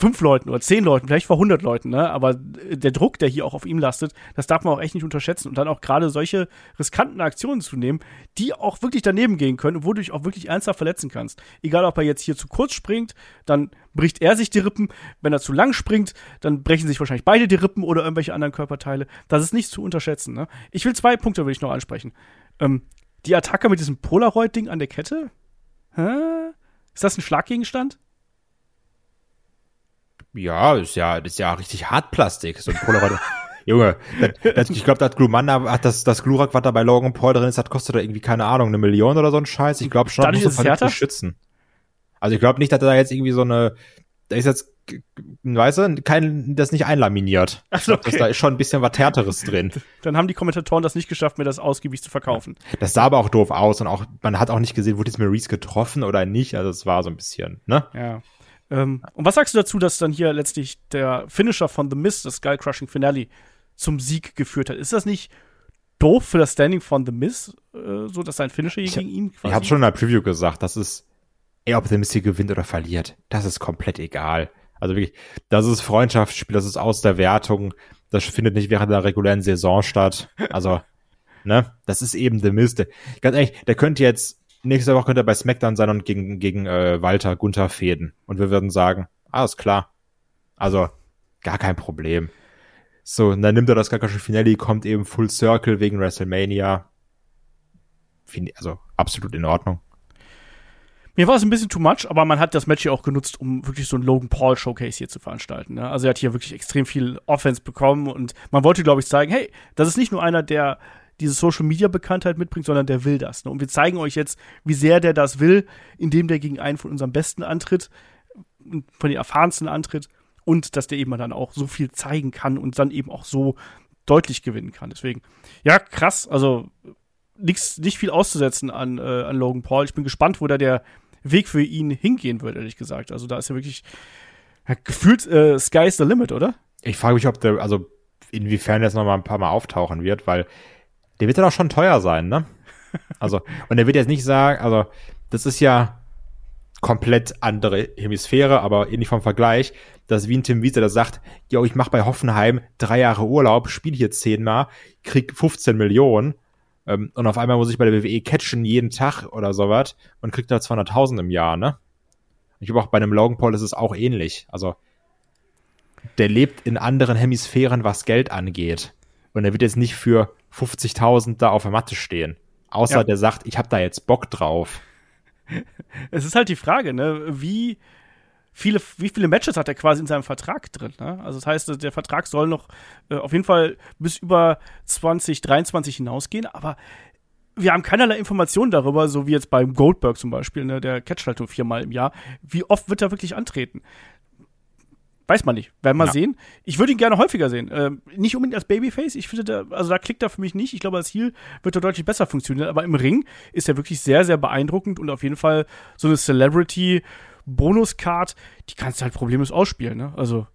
fünf Leuten oder zehn Leuten, vielleicht vor 100 Leuten, ne? Aber der Druck, der hier auch auf ihm lastet, das darf man auch echt nicht unterschätzen. Und dann auch gerade solche riskanten Aktionen zu nehmen, die auch wirklich daneben gehen können und wodurch auch wirklich ernsthaft verletzen kannst. Egal, ob er jetzt hier zu kurz springt, dann bricht er sich die Rippen. Wenn er zu lang springt, dann brechen sich wahrscheinlich beide die Rippen oder irgendwelche anderen Körperteile. Das ist nicht zu unterschätzen, ne? Ich will zwei Punkte, will ich noch ansprechen. Ähm, die Attacke mit diesem Polaroid-Ding an der Kette? Hä? Ist das ein Schlaggegenstand? Ja, ist ja, das ist ja richtig Hartplastik, so ein Polaroid. Junge, das, das, ich glaube, das Glumanda, hat das, das Glurak, was da bei Logan Paul drin ist, das kostet da irgendwie, keine Ahnung, eine Million oder so ein Scheiß. Ich glaube schon, das muss vernünftig schützen. Also ich glaube nicht, dass da jetzt irgendwie so eine, da ist jetzt, weißt du, kein, das nicht einlaminiert. Ach so, okay. da ist schon ein bisschen was Härteres drin. Dann haben die Kommentatoren das nicht geschafft, mir das ausgiebig zu verkaufen. Das sah aber auch doof aus und auch, man hat auch nicht gesehen, wurde jetzt Maurice getroffen oder nicht. Also es war so ein bisschen, ne? Ja. Ähm, und was sagst du dazu, dass dann hier letztlich der Finisher von The Mist, das Skull Crushing Finale, zum Sieg geführt hat? Ist das nicht doof für das Standing von The Mist, äh, so dass sein Finisher hier gegen ihn quasi? Ich habe schon in der Preview gesagt, das ist, ey, ob The Mist hier gewinnt oder verliert, das ist komplett egal. Also wirklich, das ist Freundschaftsspiel, das ist aus der Wertung, das findet nicht während der regulären Saison statt. Also, ne, das ist eben The Mist. Ganz ehrlich, der könnte jetzt nächste Woche könnte er bei SmackDown sein und gegen, gegen äh, Walter Gunther fäden. Und wir würden sagen, alles klar. Also, gar kein Problem. So, und dann nimmt er das Kakashi Finale, kommt eben Full Circle wegen WrestleMania. Also, absolut in Ordnung. Mir war es ein bisschen too much, aber man hat das Match hier auch genutzt, um wirklich so ein Logan Paul Showcase hier zu veranstalten. Ne? Also er hat hier wirklich extrem viel Offense bekommen und man wollte, glaube ich, zeigen, hey, das ist nicht nur einer, der diese Social Media Bekanntheit mitbringt, sondern der will das. Ne? Und wir zeigen euch jetzt, wie sehr der das will, indem der gegen einen von unserem Besten antritt, von den erfahrensten antritt und dass der eben dann auch so viel zeigen kann und dann eben auch so deutlich gewinnen kann. Deswegen, ja, krass. Also nix, nicht viel auszusetzen an, äh, an Logan Paul. Ich bin gespannt, wo da der Weg für ihn hingehen wird, ehrlich gesagt. Also da ist ja wirklich ja, gefühlt äh, Sky's the limit, oder? Ich frage mich, ob der, also inwiefern das noch mal ein paar Mal auftauchen wird, weil der wird ja doch schon teuer sein, ne? Also, und er wird jetzt nicht sagen, also, das ist ja komplett andere Hemisphäre, aber ähnlich vom Vergleich, dass wie ein Tim Wiese, der sagt, yo, ich mache bei Hoffenheim drei Jahre Urlaub, spiele hier zehnmal, krieg 15 Millionen ähm, und auf einmal muss ich bei der WWE catchen jeden Tag oder sowas und krieg da 200.000 im Jahr, ne? Ich glaube auch bei einem Logan Paul ist es auch ähnlich. Also der lebt in anderen Hemisphären, was Geld angeht. Und er wird jetzt nicht für 50.000 da auf der Matte stehen. Außer ja. der sagt, ich habe da jetzt Bock drauf. Es ist halt die Frage, ne, wie viele, wie viele Matches hat er quasi in seinem Vertrag drin? Ne? Also das heißt, der Vertrag soll noch äh, auf jeden Fall bis über 2023 hinausgehen, aber wir haben keinerlei Informationen darüber, so wie jetzt beim Goldberg zum Beispiel, ne, der catcht halt nur viermal im Jahr. Wie oft wird er wirklich antreten? Weiß man nicht. Werden wir ja. sehen. Ich würde ihn gerne häufiger sehen. Ähm, nicht unbedingt als Babyface. Ich finde, der, also da klickt er für mich nicht. Ich glaube, als Heel wird er deutlich besser funktionieren. Aber im Ring ist er wirklich sehr, sehr beeindruckend und auf jeden Fall so eine Celebrity-Bonus-Card, die kannst du halt problemlos ausspielen. Ne? Also,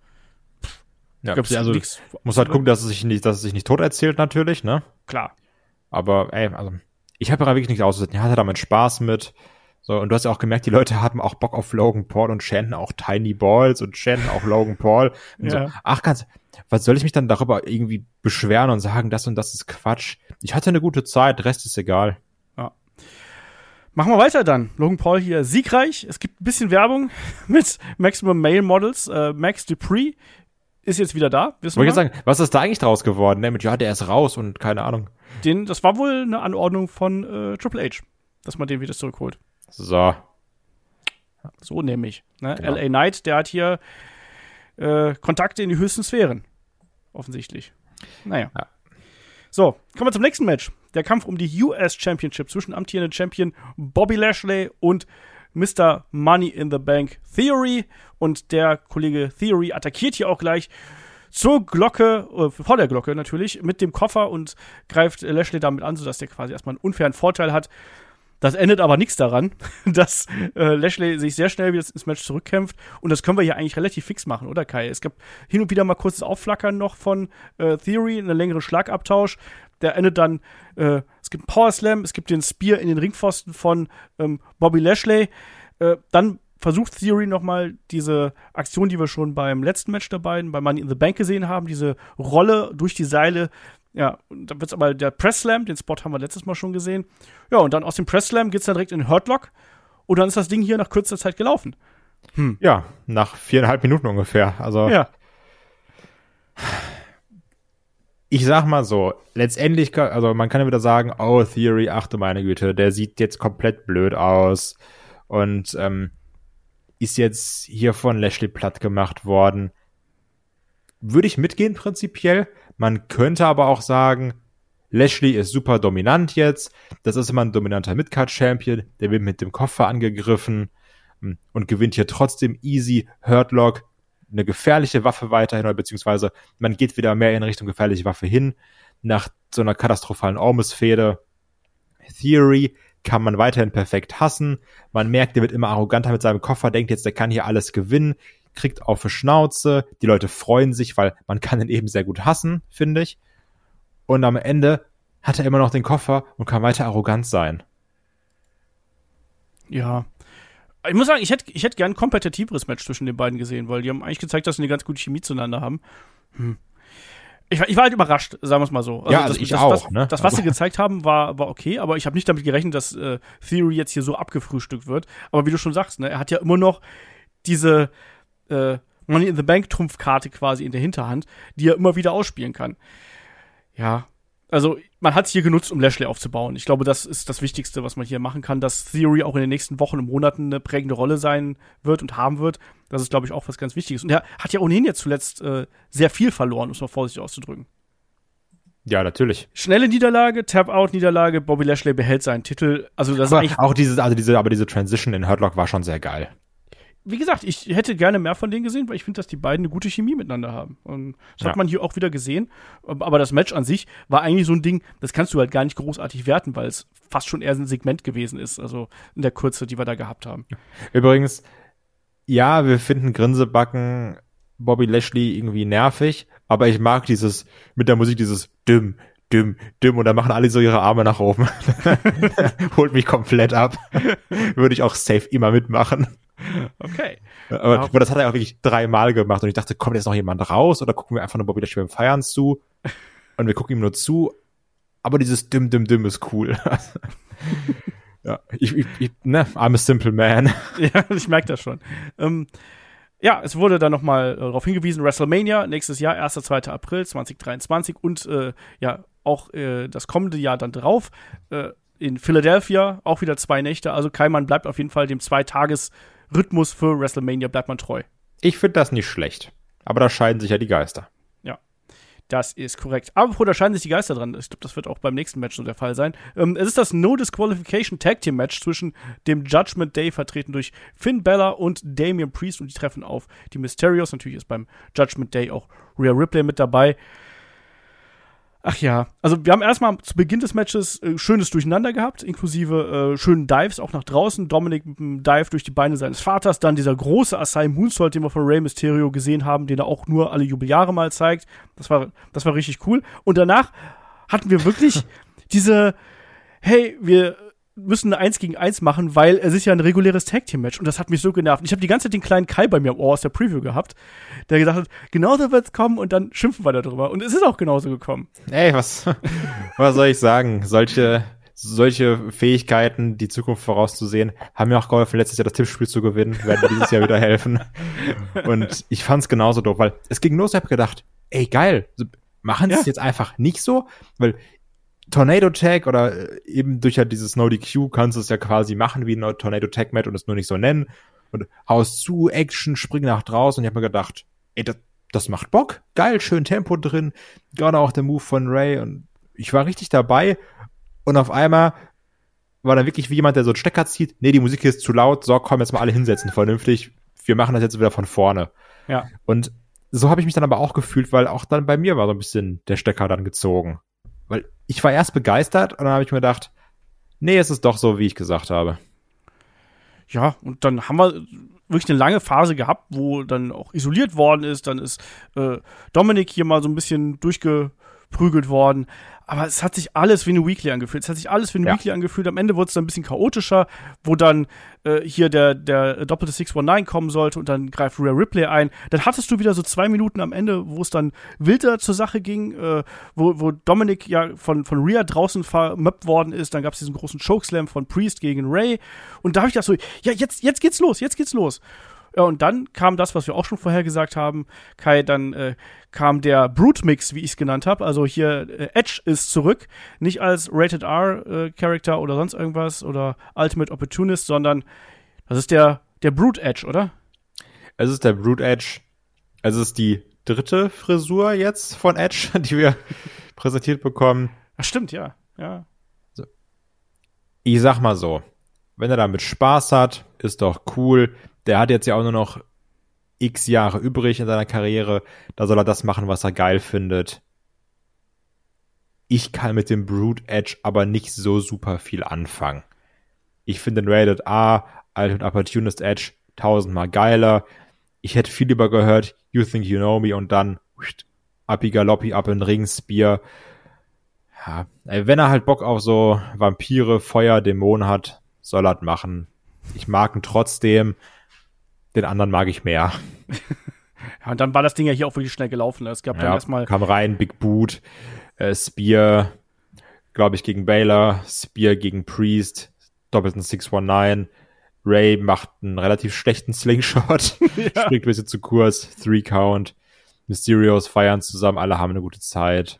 ja, also nix, muss halt gucken, dass es sich nicht, dass es sich nicht tot erzählt, natürlich, ne? Klar. Aber, ey, also, ich habe da wirklich nichts auszusetzen. Ich hatte damit Spaß mit. So, und du hast ja auch gemerkt, die Leute haben auch Bock auf Logan Paul und chanten auch Tiny Balls und chanten auch Logan Paul. Und ja. so, ach, ganz, was soll ich mich dann darüber irgendwie beschweren und sagen, das und das ist Quatsch? Ich hatte eine gute Zeit, Rest ist egal. Ja. Machen wir weiter dann. Logan Paul hier siegreich. Es gibt ein bisschen Werbung mit Maximum Male Models. Äh, Max Dupree ist jetzt wieder da. Wissen Wollte ich sagen, was ist da eigentlich draus geworden? Nämlich, ja, der ist raus und keine Ahnung. Den, das war wohl eine Anordnung von äh, Triple H, dass man den wieder zurückholt. So. So nämlich. Ne? Genau. LA Knight, der hat hier äh, Kontakte in die höchsten Sphären. Offensichtlich. Naja. Ja. So, kommen wir zum nächsten Match. Der Kampf um die US Championship zwischen amtierenden Champion Bobby Lashley und Mr. Money in the Bank Theory. Und der Kollege Theory attackiert hier auch gleich zur Glocke, äh, vor der Glocke natürlich, mit dem Koffer und greift Lashley damit an, sodass der quasi erstmal einen unfairen Vorteil hat. Das endet aber nichts daran, dass äh, Lashley sich sehr schnell wieder ins Match zurückkämpft. Und das können wir hier eigentlich relativ fix machen, oder Kai? Es gab hin und wieder mal kurzes Aufflackern noch von äh, Theory, einen längeren Schlagabtausch. Der endet dann, äh, es gibt einen Power Slam, es gibt den Spear in den Ringpfosten von ähm, Bobby Lashley. Äh, dann versucht Theory nochmal diese Aktion, die wir schon beim letzten Match dabei, bei Money in the Bank gesehen haben, diese Rolle durch die Seile ja, und dann wird es aber der Press Slam, den Spot haben wir letztes Mal schon gesehen. Ja, und dann aus dem Press Slam geht es dann direkt in den Hurtlock. Und dann ist das Ding hier nach kürzester Zeit gelaufen. Hm. Ja, nach viereinhalb Minuten ungefähr. Also. Ja. Ich sag mal so, letztendlich, also man kann ja wieder sagen, oh, Theory, ach du meine Güte, der sieht jetzt komplett blöd aus und ähm, ist jetzt hier von Lashley platt gemacht worden. Würde ich mitgehen prinzipiell, man könnte aber auch sagen, Lashley ist super dominant jetzt. Das ist immer ein dominanter Midcard-Champion. Der wird mit dem Koffer angegriffen hm, und gewinnt hier trotzdem easy Hurtlock. Eine gefährliche Waffe weiterhin, beziehungsweise man geht wieder mehr in Richtung gefährliche Waffe hin. Nach so einer katastrophalen Ormus-Fehde. Theory kann man weiterhin perfekt hassen. Man merkt, der wird immer arroganter mit seinem Koffer, denkt jetzt, der kann hier alles gewinnen kriegt auf die Schnauze, die Leute freuen sich, weil man kann ihn eben sehr gut hassen, finde ich. Und am Ende hat er immer noch den Koffer und kann weiter arrogant sein. Ja. Ich muss sagen, ich hätte ich hätt gern ein kompetitiveres Match zwischen den beiden gesehen, weil die haben eigentlich gezeigt, dass sie eine ganz gute Chemie zueinander haben. Hm. Ich, ich, war halt überrascht, sagen wir es mal so. Also ja, also das, ich das, auch. Das, ne? das was sie gezeigt haben, war, war okay, aber ich habe nicht damit gerechnet, dass äh, Theory jetzt hier so abgefrühstückt wird. Aber wie du schon sagst, ne, er hat ja immer noch diese, äh, Money in the Bank Trumpfkarte quasi in der Hinterhand, die er immer wieder ausspielen kann. Ja, also man hat es hier genutzt, um Lashley aufzubauen. Ich glaube, das ist das Wichtigste, was man hier machen kann, dass Theory auch in den nächsten Wochen und Monaten eine prägende Rolle sein wird und haben wird. Das ist, glaube ich, auch was ganz Wichtiges. Und er hat ja ohnehin jetzt zuletzt äh, sehr viel verloren, um es mal vorsichtig auszudrücken. Ja, natürlich. Schnelle Niederlage, Tap-Out-Niederlage, Bobby Lashley behält seinen Titel. Also das aber ist eigentlich auch diese, also diese, aber diese Transition in Hurtlock war schon sehr geil. Wie gesagt, ich hätte gerne mehr von denen gesehen, weil ich finde, dass die beiden eine gute Chemie miteinander haben. Und das Ja. hat man hier auch wieder gesehen. Aber das Match an sich war eigentlich so ein Ding, das kannst du halt gar nicht großartig werten, weil es fast schon eher ein Segment gewesen ist, also in der Kürze, die wir da gehabt haben. Übrigens, ja, wir finden Grinsebacken Bobby Lashley irgendwie nervig, aber ich mag dieses, mit der Musik dieses Düm, Düm, Düm und da machen alle so ihre Arme nach oben. Holt mich komplett ab. Würde ich auch safe immer mitmachen. Okay. Aber, aber das hat er auch wirklich dreimal gemacht und ich dachte, kommt jetzt noch jemand raus oder gucken wir einfach nur Bobby Lashley beim Feiern zu? Und wir gucken ihm nur zu, aber dieses Düm, Düm, Düm ist cool. ja, ich, ich, ich, ne, I'm a simple man. Ja, ich merke das schon. Ähm, ja, es wurde dann nochmal äh, darauf hingewiesen, WrestleMania nächstes Jahr, 1. 2. April 2023 und äh, ja, auch äh, das kommende Jahr dann drauf äh, in Philadelphia, auch wieder zwei Nächte. Also Keimann bleibt auf jeden Fall dem Zweitages-Rhythmus für WrestleMania, bleibt man treu. Ich finde das nicht schlecht. Aber da scheiden sich ja die Geister. Das ist korrekt. Aber da scheinen sich die Geister dran. Ich glaube, das wird auch beim nächsten Match so der Fall sein. Ähm, es ist das No Disqualification Tag Team Match zwischen dem Judgment Day, vertreten durch Finn Balor und Damian Priest. Und die treffen auf die Mysterios. Natürlich ist beim Judgment Day auch Rhea Ripley mit dabei. Ach ja, also wir haben erstmal zu Beginn des Matches äh, schönes Durcheinander gehabt, inklusive äh, schönen Dives auch nach draußen. Dominik mit einem Dive durch die Beine seines Vaters, dann dieser große Asai Moonsault, den wir von Rey Mysterio gesehen haben, den er auch nur alle Jubeljahre mal zeigt. Das war, das war richtig cool. Und danach hatten wir wirklich diese, hey, wir müssen eine 1 gegen 1 machen, weil es ist ja ein reguläres Tag Team Match und das hat mich so genervt. Ich habe die ganze Zeit den kleinen Kai bei mir Ohr aus der Preview gehabt, der gesagt hat, genauso wird's kommen und dann schimpfen wir darüber und es ist auch genauso gekommen. Ey, was, was soll ich sagen? Solche, solche Fähigkeiten, die Zukunft vorauszusehen, haben mir auch geholfen, letztes Jahr das Tippspiel zu gewinnen, werden dieses Jahr wieder helfen. Und ich fand's genauso doof, weil es ging los, ich hab gedacht, ey, geil, machen sie es Ja. jetzt einfach nicht so, weil Tornado Tag oder äh, eben durch ja dieses No DQ kannst du es ja quasi machen wie ein Tornado Tag Match und es nur nicht so nennen. Und Haus zu, Action, spring nach draußen und ich habe mir gedacht, ey, das, das macht Bock. Geil, schön Tempo drin. Gerade auch der Move von Ray und ich war richtig dabei und auf einmal war dann wirklich wie jemand, der so einen Stecker zieht. Nee, die Musik ist zu laut. So, komm, jetzt mal alle hinsetzen, vernünftig. Wir machen das jetzt wieder von vorne. Ja. Und so habe ich mich dann aber auch gefühlt, weil auch dann bei mir war so ein bisschen der Stecker dann gezogen. Weil ich war erst begeistert und dann habe ich mir gedacht, nee, es ist doch so, wie ich gesagt habe. Ja, und dann haben wir wirklich eine lange Phase gehabt, wo dann auch isoliert worden ist. Dann ist äh, Dominik hier mal so ein bisschen durchgeprügelt worden. Aber es hat sich alles wie eine Weekly angefühlt. Es hat sich alles wie eine Ja. Weekly angefühlt. Am Ende wurde es dann ein bisschen chaotischer, wo dann äh, hier der, der doppelte 619 kommen sollte und dann greift Rhea Ripley ein. Dann hattest du wieder so zwei Minuten am Ende, wo es dann wilder zur Sache ging, äh, wo, wo Dominik ja von, von Rhea draußen vermöppt worden ist. Dann gab es diesen großen Chokeslam von Priest gegen Ray. Und da habe ich gedacht so, ja, jetzt, jetzt geht's los, jetzt geht's los. Ja, und dann kam das, was wir auch schon vorher gesagt haben, Kai, dann äh, kam der Brute-Mix, wie ich es genannt habe. Also hier äh, Edge ist zurück, nicht als Rated R-Charakter oder sonst irgendwas oder Ultimate Opportunist, sondern das ist der, der Brute Edge, oder? Es ist der Brute Edge. Es ist die dritte Frisur jetzt von Edge, die wir präsentiert bekommen. Ach, stimmt, ja. Ja. Ich sag mal so, wenn er damit Spaß hat, ist doch cool. Der hat jetzt ja auch nur noch x Jahre übrig in seiner Karriere. Da soll er das machen, was er geil findet. Ich kann mit dem Brute Edge aber nicht so super viel anfangen. Ich finde den Rated A, Ultimate Opportunist Edge, tausendmal geiler. Ich hätte viel lieber gehört, You Think You Know Me und dann Appi Galoppi ab in den Ring, Spear. Ja, wenn er halt Bock auf so Vampire, Feuer, Dämonen hat, soll er das machen. Ich mag ihn trotzdem. Den anderen mag ich mehr. ja. Und dann war das Ding ja hier auch wirklich schnell gelaufen. Es gab dann Ja, erstmal. kam rein, Big Boot, äh, Spear, glaube ich, gegen Baylor, Spear gegen Priest, doppelten 619. Ray macht einen relativ schlechten Slingshot, springt ein bisschen zu kurz, Three Count. Mysterios feiern zusammen, alle haben eine gute Zeit.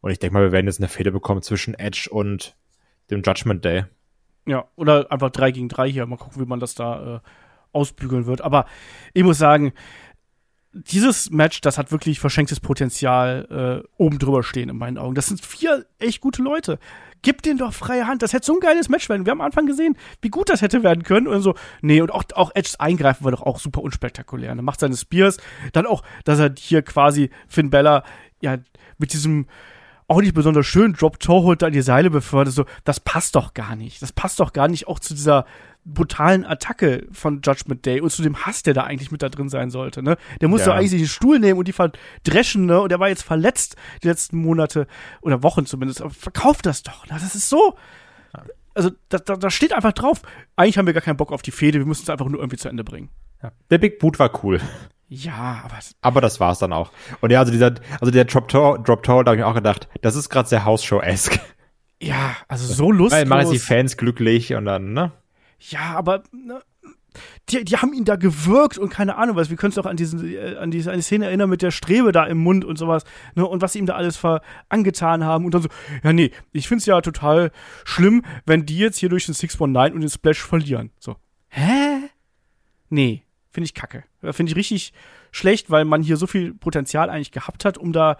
Und ich denke mal, wir werden jetzt eine Fehde bekommen zwischen Edge und dem Judgment Day. Ja, oder einfach 3 gegen 3 hier. Mal gucken, wie man das da äh, ausbügeln wird. Aber ich muss sagen, dieses Match, das hat wirklich verschenktes Potenzial äh, oben drüber stehen in meinen Augen. Das sind vier echt gute Leute. Gib denen doch freie Hand. Das hätte so ein geiles Match werden. Wir haben am Anfang gesehen, wie gut das hätte werden können. Und so, nee, und auch, auch Edges Eingreifen war doch auch super unspektakulär. Er macht seine Spears. Dann auch, dass er hier quasi Finn Bella, ja, mit diesem auch nicht besonders schön Drop-Toe holt, da die Seile befördert. So, das passt doch gar nicht. Das passt doch gar nicht auch zu dieser brutalen Attacke von Judgment Day und zu dem Hass, der da eigentlich mit da drin sein sollte. Ne? Der muss ja. doch eigentlich einen Stuhl nehmen und die verdreschen, ne? Und der war jetzt verletzt die letzten Monate oder Wochen zumindest. Aber verkauft das doch. Ne? Das ist so. Also da, da, da steht einfach drauf. Eigentlich haben wir gar keinen Bock auf die Fehde. Wir müssen es einfach nur irgendwie zu Ende bringen. Ja. Der Big Boot war cool. Ja, aber aber das war's dann auch. Und ja, also dieser, also der Drop Toe, Drop Toe, da habe ich mir auch gedacht, das ist gerade sehr Hausshow-esque. Ja, also so lustig. Weil machen die Fans glücklich und dann, ne? Ja, aber ne, die, die haben ihn da gewirkt und keine Ahnung was. Wir können uns doch an, diesen, äh, an diese eine Szene erinnern mit der Strebe da im Mund und sowas. Ne, und was sie ihm da alles ver angetan haben. Und dann so, ja, nee, ich find's ja total schlimm, wenn die jetzt hier durch den 619 und den Splash verlieren. So, hä? Nee, finde ich kacke. Finde ich richtig schlecht, weil man hier so viel Potenzial eigentlich gehabt hat, um da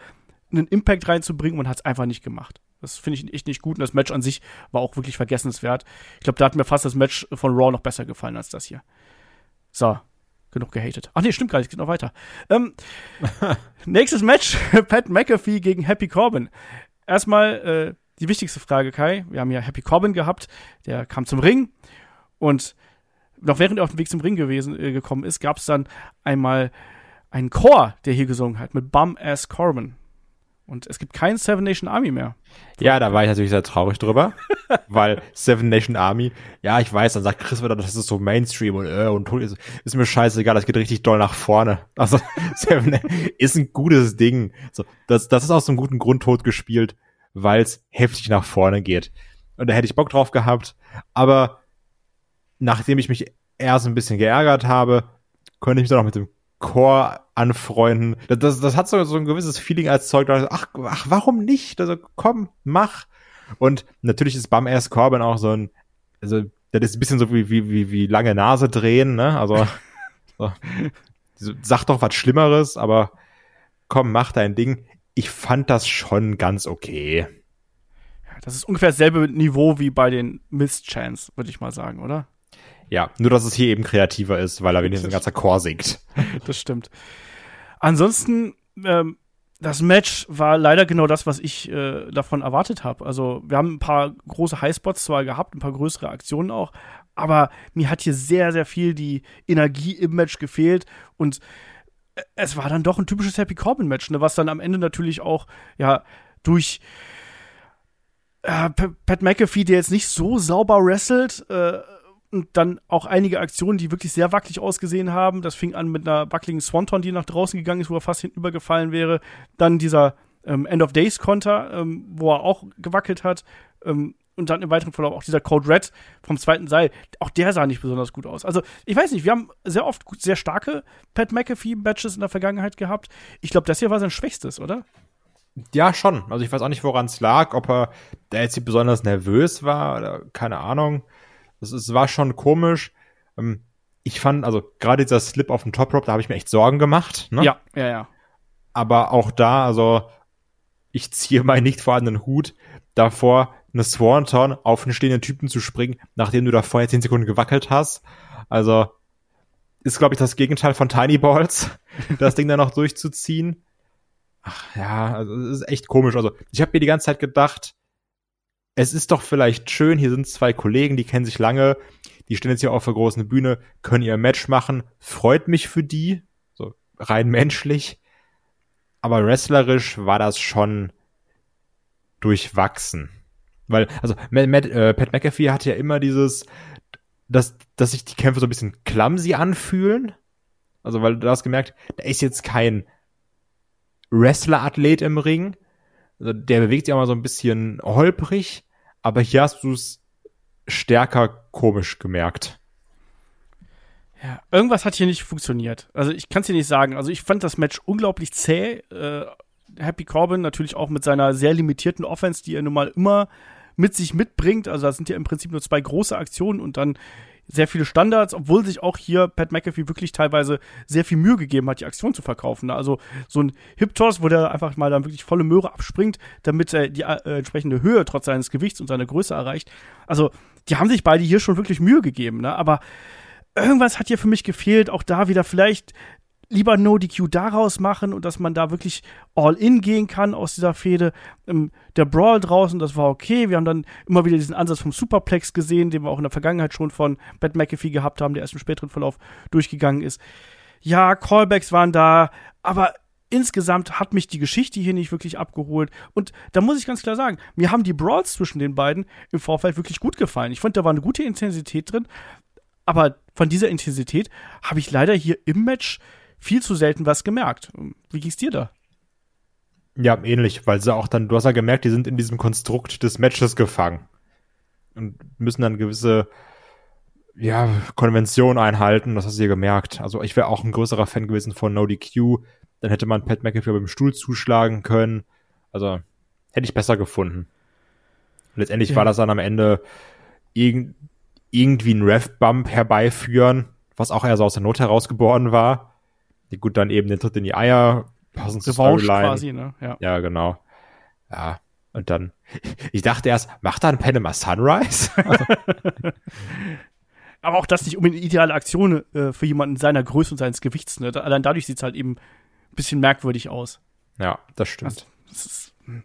einen Impact reinzubringen und hat es einfach nicht gemacht. Das finde ich echt nicht gut und das Match an sich war auch wirklich vergessenswert. Ich glaube, da hat mir fast das Match von Raw noch besser gefallen als das hier. So, genug gehatet. Ach nee, stimmt gar nicht, es geht noch weiter. Ähm, nächstes Match, Pat McAfee gegen Happy Corbin. Erstmal äh, die wichtigste Frage, Kai. Wir haben ja Happy Corbin gehabt, der kam zum Ring und noch während er auf dem Weg zum Ring gewesen äh, gekommen ist, gab es dann einmal einen Chor, der hier gesungen hat, mit Bum Ass Corbin. Und es gibt keinen Seven Nation Army mehr. Ja, da war ich natürlich sehr traurig drüber, weil Seven Nation Army, ja, ich weiß, dann sagt Chris wieder, das ist so Mainstream und, äh, und ist, ist mir scheißegal, das geht richtig doll nach vorne. Also, Seven ist ein gutes Ding. So, das, das ist aus einem guten Grund tot gespielt, weil es heftig nach vorne geht. Und da hätte ich Bock drauf gehabt, aber nachdem ich mich erst ein bisschen geärgert habe, konnte ich mich dann auch mit dem Core anfreunden. Das, das, das hat so, so ein gewisses Feeling als Zeug. Ach, ach, warum nicht? Also komm, mach. Und natürlich ist Bum Ass Corbin auch so ein, also das ist ein bisschen so wie, wie, wie, wie lange Nase drehen, ne? Also so. sag doch was Schlimmeres, aber komm, mach dein Ding. Ich fand das schon ganz okay. Das ist ungefähr dasselbe Niveau wie bei den Mist Chance, würde ich mal sagen, oder? Ja, nur dass es hier eben kreativer ist, weil er wenigstens ein ganzer Chor singt. Das stimmt. Ansonsten, ähm, das Match war leider genau das, was ich äh, davon erwartet habe. Also, wir haben ein paar große Highspots zwar gehabt, ein paar größere Aktionen auch, aber mir hat hier sehr, sehr viel die Energie im Match gefehlt und äh, es war dann doch ein typisches Happy Corbin Match, ne, was dann am Ende natürlich auch ja durch äh, Pat McAfee, der jetzt nicht so sauber wrestelt, äh, und dann auch einige Aktionen, die wirklich sehr wackelig ausgesehen haben. Das fing an mit einer wackeligen Swanton, die nach draußen gegangen ist, wo er fast hinübergefallen wäre. Dann dieser ähm, End of Days Konter, ähm, wo er auch gewackelt hat. Ähm, und dann im weiteren Verlauf auch dieser Code Red vom zweiten Seil. Auch der sah nicht besonders gut aus. Also, ich weiß nicht, wir haben sehr oft sehr starke Pat McAfee-Matches in der Vergangenheit gehabt. Ich glaube, das hier war sein schwächstes, oder? Ja, schon. Also ich weiß auch nicht, woran es lag, ob er da jetzt besonders nervös war oder keine Ahnung. Es, es war schon komisch. Ähm, ich fand, also gerade dieser Slip auf dem Top Rope, da habe ich mir echt Sorgen gemacht. Ne? Ja, ja, ja. Aber auch da, also ich ziehe meinen nicht vorhandenen Hut davor, eine Swanton auf einen stehenden Typen zu springen, nachdem du da vorher zehn Sekunden gewackelt hast. Also ist, glaube ich, das Gegenteil von Tiny Balls, das Ding dann noch durchzuziehen. Ach ja, also es ist echt komisch. Also ich habe mir die ganze Zeit gedacht, es ist doch vielleicht schön, hier sind zwei Kollegen, die kennen sich lange, die stehen jetzt hier auf der großen Bühne, können ihr Match machen, freut mich für die, so rein menschlich, aber wrestlerisch war das schon durchwachsen. Weil, also Matt, äh, Pat McAfee hat ja immer dieses, dass, dass sich die Kämpfe so ein bisschen clumsy anfühlen. Also, weil du hast gemerkt, da ist jetzt kein Wrestler-Athlet im Ring, also der bewegt sich auch mal so ein bisschen holprig, aber hier hast du es stärker komisch gemerkt. Ja, irgendwas hat hier nicht funktioniert. Also ich kann es dir nicht sagen. Also ich fand das Match unglaublich zäh. Äh, Happy Corbin natürlich auch mit seiner sehr limitierten Offense, die er nun mal immer mit sich mitbringt. Also da sind ja im Prinzip nur zwei große Aktionen und dann sehr viele Standards, obwohl sich auch hier Pat McAfee wirklich teilweise sehr viel Mühe gegeben hat, die Aktion zu verkaufen. Also so ein Hip-Toss, wo der einfach mal dann wirklich volle Möhre abspringt, damit er die äh, entsprechende Höhe trotz seines Gewichts und seiner Größe erreicht. Also die haben sich beide hier schon wirklich Mühe gegeben, ne? aber irgendwas hat hier für mich gefehlt, auch da wieder vielleicht lieber No DQ daraus machen und dass man da wirklich all in gehen kann aus dieser Fehde. Ähm, der Brawl draußen, das war okay. Wir haben dann immer wieder diesen Ansatz vom Superplex gesehen, den wir auch in der Vergangenheit schon von Bat McAfee gehabt haben, der erst im späteren Verlauf durchgegangen ist. Ja, Callbacks waren da, aber insgesamt hat mich die Geschichte hier nicht wirklich abgeholt. Und da muss ich ganz klar sagen, mir haben die Brawls zwischen den beiden im Vorfeld wirklich gut gefallen. Ich fand, da war eine gute Intensität drin. Aber von dieser Intensität habe ich leider hier im Match viel zu selten was gemerkt. Wie ging's dir da? Ja, ähnlich, weil sie auch dann, du hast ja gemerkt, die sind in diesem Konstrukt des Matches gefangen und müssen dann gewisse ja, Konventionen einhalten, das hast du dir gemerkt. Also ich wäre auch ein größerer Fan gewesen von No DQ, dann hätte man Pat McAfee beim Stuhl zuschlagen können. Also hätte ich besser gefunden. Letztendlich ja. war das dann am Ende irg irgendwie ein Ref-Bump herbeiführen, was auch eher so aus der Not herausgeboren war die gut dann eben den Tritt in die Eier, passend zur Storyline. quasi, ne? Ja. ja, genau. Ja, und dann, ich dachte erst, macht da ein Panama Sunrise? Aber auch das nicht unbedingt eine ideale Aktion äh, für jemanden seiner Größe und seines Gewichts. Ne? Allein dadurch sieht es halt eben ein bisschen merkwürdig aus. Ja, das stimmt. Also, das ist, hm.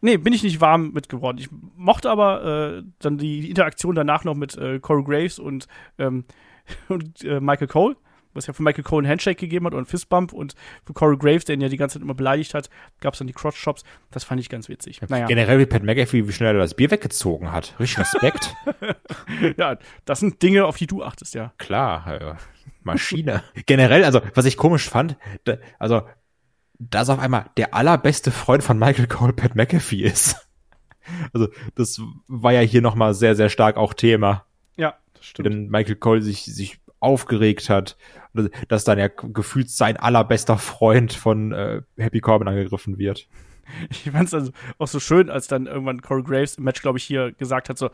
nee, bin ich nicht warm mit geworden. Ich mochte aber äh, dann die Interaktion danach noch mit äh, Corey Graves und, ähm, und äh, Michael Cole was ja für Michael Cole einen Handshake gegeben hat und einen Fistbump und für Corey Graves, der ihn ja die ganze Zeit immer beleidigt hat, gab es dann die Crotch-Chops. Das fand ich ganz witzig. Naja. Generell wie Pat McAfee, wie schnell er das Bier weggezogen hat. Richtig Respekt. ja, das sind Dinge, auf die du achtest, ja. Klar, ja. Maschine. Generell, also, was ich komisch fand, da, also, dass auf einmal der allerbeste Freund von Michael Cole Pat McAfee ist. Also, das war ja hier nochmal sehr, sehr stark auch Thema. Ja, das stimmt. Denn Michael Cole sich, sich aufgeregt hat, dass dann ja gefühlt sein allerbester Freund von äh, Happy Corbin angegriffen wird. Ich fand es also auch so schön, als dann irgendwann Corey Graves im Match, glaube ich, hier gesagt hat, so,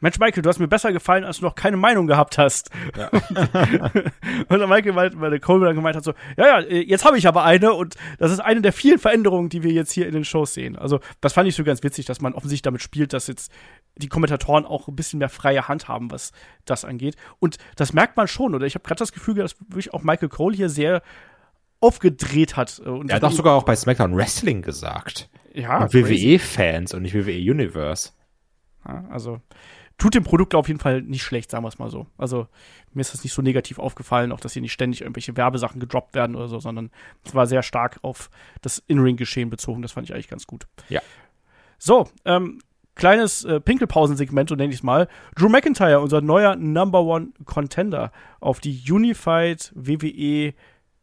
Mensch, Michael, du hast mir besser gefallen, als du noch keine Meinung gehabt hast. Ja. und dann Michael, weil, der Cole dann gemeint hat, so, ja, ja, jetzt habe ich aber eine und das ist eine der vielen Veränderungen, die wir jetzt hier in den Shows sehen. Also, das fand ich so ganz witzig, dass man offensichtlich damit spielt, dass jetzt die Kommentatoren auch ein bisschen mehr freie Hand haben, was das angeht. Und das merkt man schon, oder? Ich habe gerade das Gefühl, dass wirklich auch Michael Cole hier sehr aufgedreht hat. Und er hat auch sogar auch bei SmackDown Wrestling gesagt. Ja. Und WWE-Fans und nicht WWE Universe. Ja, also tut dem Produkt auf jeden Fall nicht schlecht, sagen wir es mal so. Also mir ist das nicht so negativ aufgefallen, auch dass hier nicht ständig irgendwelche Werbesachen gedroppt werden oder so, sondern es war sehr stark auf das In-Ring-Geschehen bezogen. Das fand ich eigentlich ganz gut. Ja. So, ähm, kleines äh, Pinkelpausensegment, so nenne ich es mal. Drew McIntyre, unser neuer Number One Contender auf die Unified WWE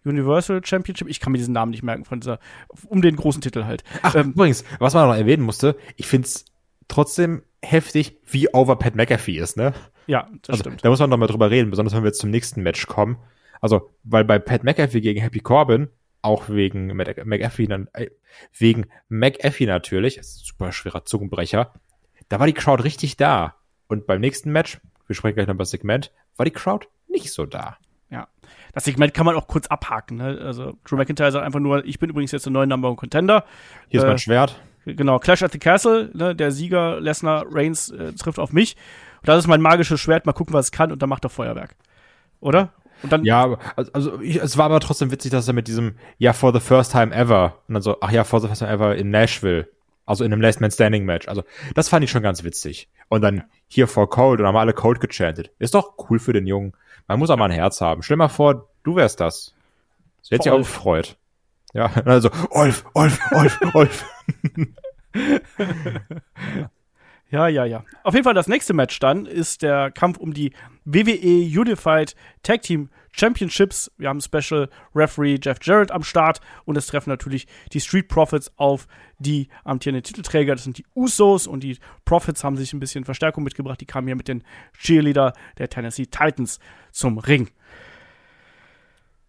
Universal Championship. Ich kann mir diesen Namen nicht merken von dieser, um den großen Titel halt. Ach, ähm, übrigens, was man noch erwähnen musste, ich finde es trotzdem heftig, wie over Pat McAfee ist, ne? Ja, das also, stimmt. Da muss man noch mal drüber reden, besonders wenn wir jetzt zum nächsten Match kommen. Also, weil bei Pat McAfee gegen Happy Corbin, auch wegen McAfee, äh, wegen McAfee natürlich, super schwerer Zungenbrecher, da war die Crowd richtig da. Und beim nächsten Match, wir sprechen gleich noch über das Segment, war die Crowd nicht so da. Ja. Das Segment kann man auch kurz abhaken. Ne? Also Drew McIntyre sagt einfach nur, ich bin übrigens jetzt der neue Number One Contender. Hier äh, ist mein Schwert. Genau, Clash at the Castle, ne, der Sieger Lesnar Reigns äh, trifft auf mich. Und das ist mein magisches Schwert, mal gucken, was es kann und dann macht er Feuerwerk. Oder? Und dann ja, also, also ich, es war aber trotzdem witzig, dass er mit diesem ja for the first time ever und dann so ach ja for the first time ever in Nashville, also in einem Last Man Standing Match. Also das fand ich schon ganz witzig. Und dann hier vor Cold und haben alle Cold gechantet. Ist doch cool für den Jungen. Man muss auch mal ein Herz haben. Stell mal vor, du wärst das. Das hätte sich auch gefreut. Ja, also Olf, Olf, Olf, Olf. ja, ja, ja. Auf jeden Fall das nächste Match dann ist der Kampf um die WWE Unified Tag Team Championships. Wir haben Special Referee Jeff Jarrett am Start und es treffen natürlich die Street Profits auf die amtierenden Titelträger. Das sind die Usos und die Profits haben sich ein bisschen Verstärkung mitgebracht. Die kamen hier mit den Cheerleader der Tennessee Titans zum Ring.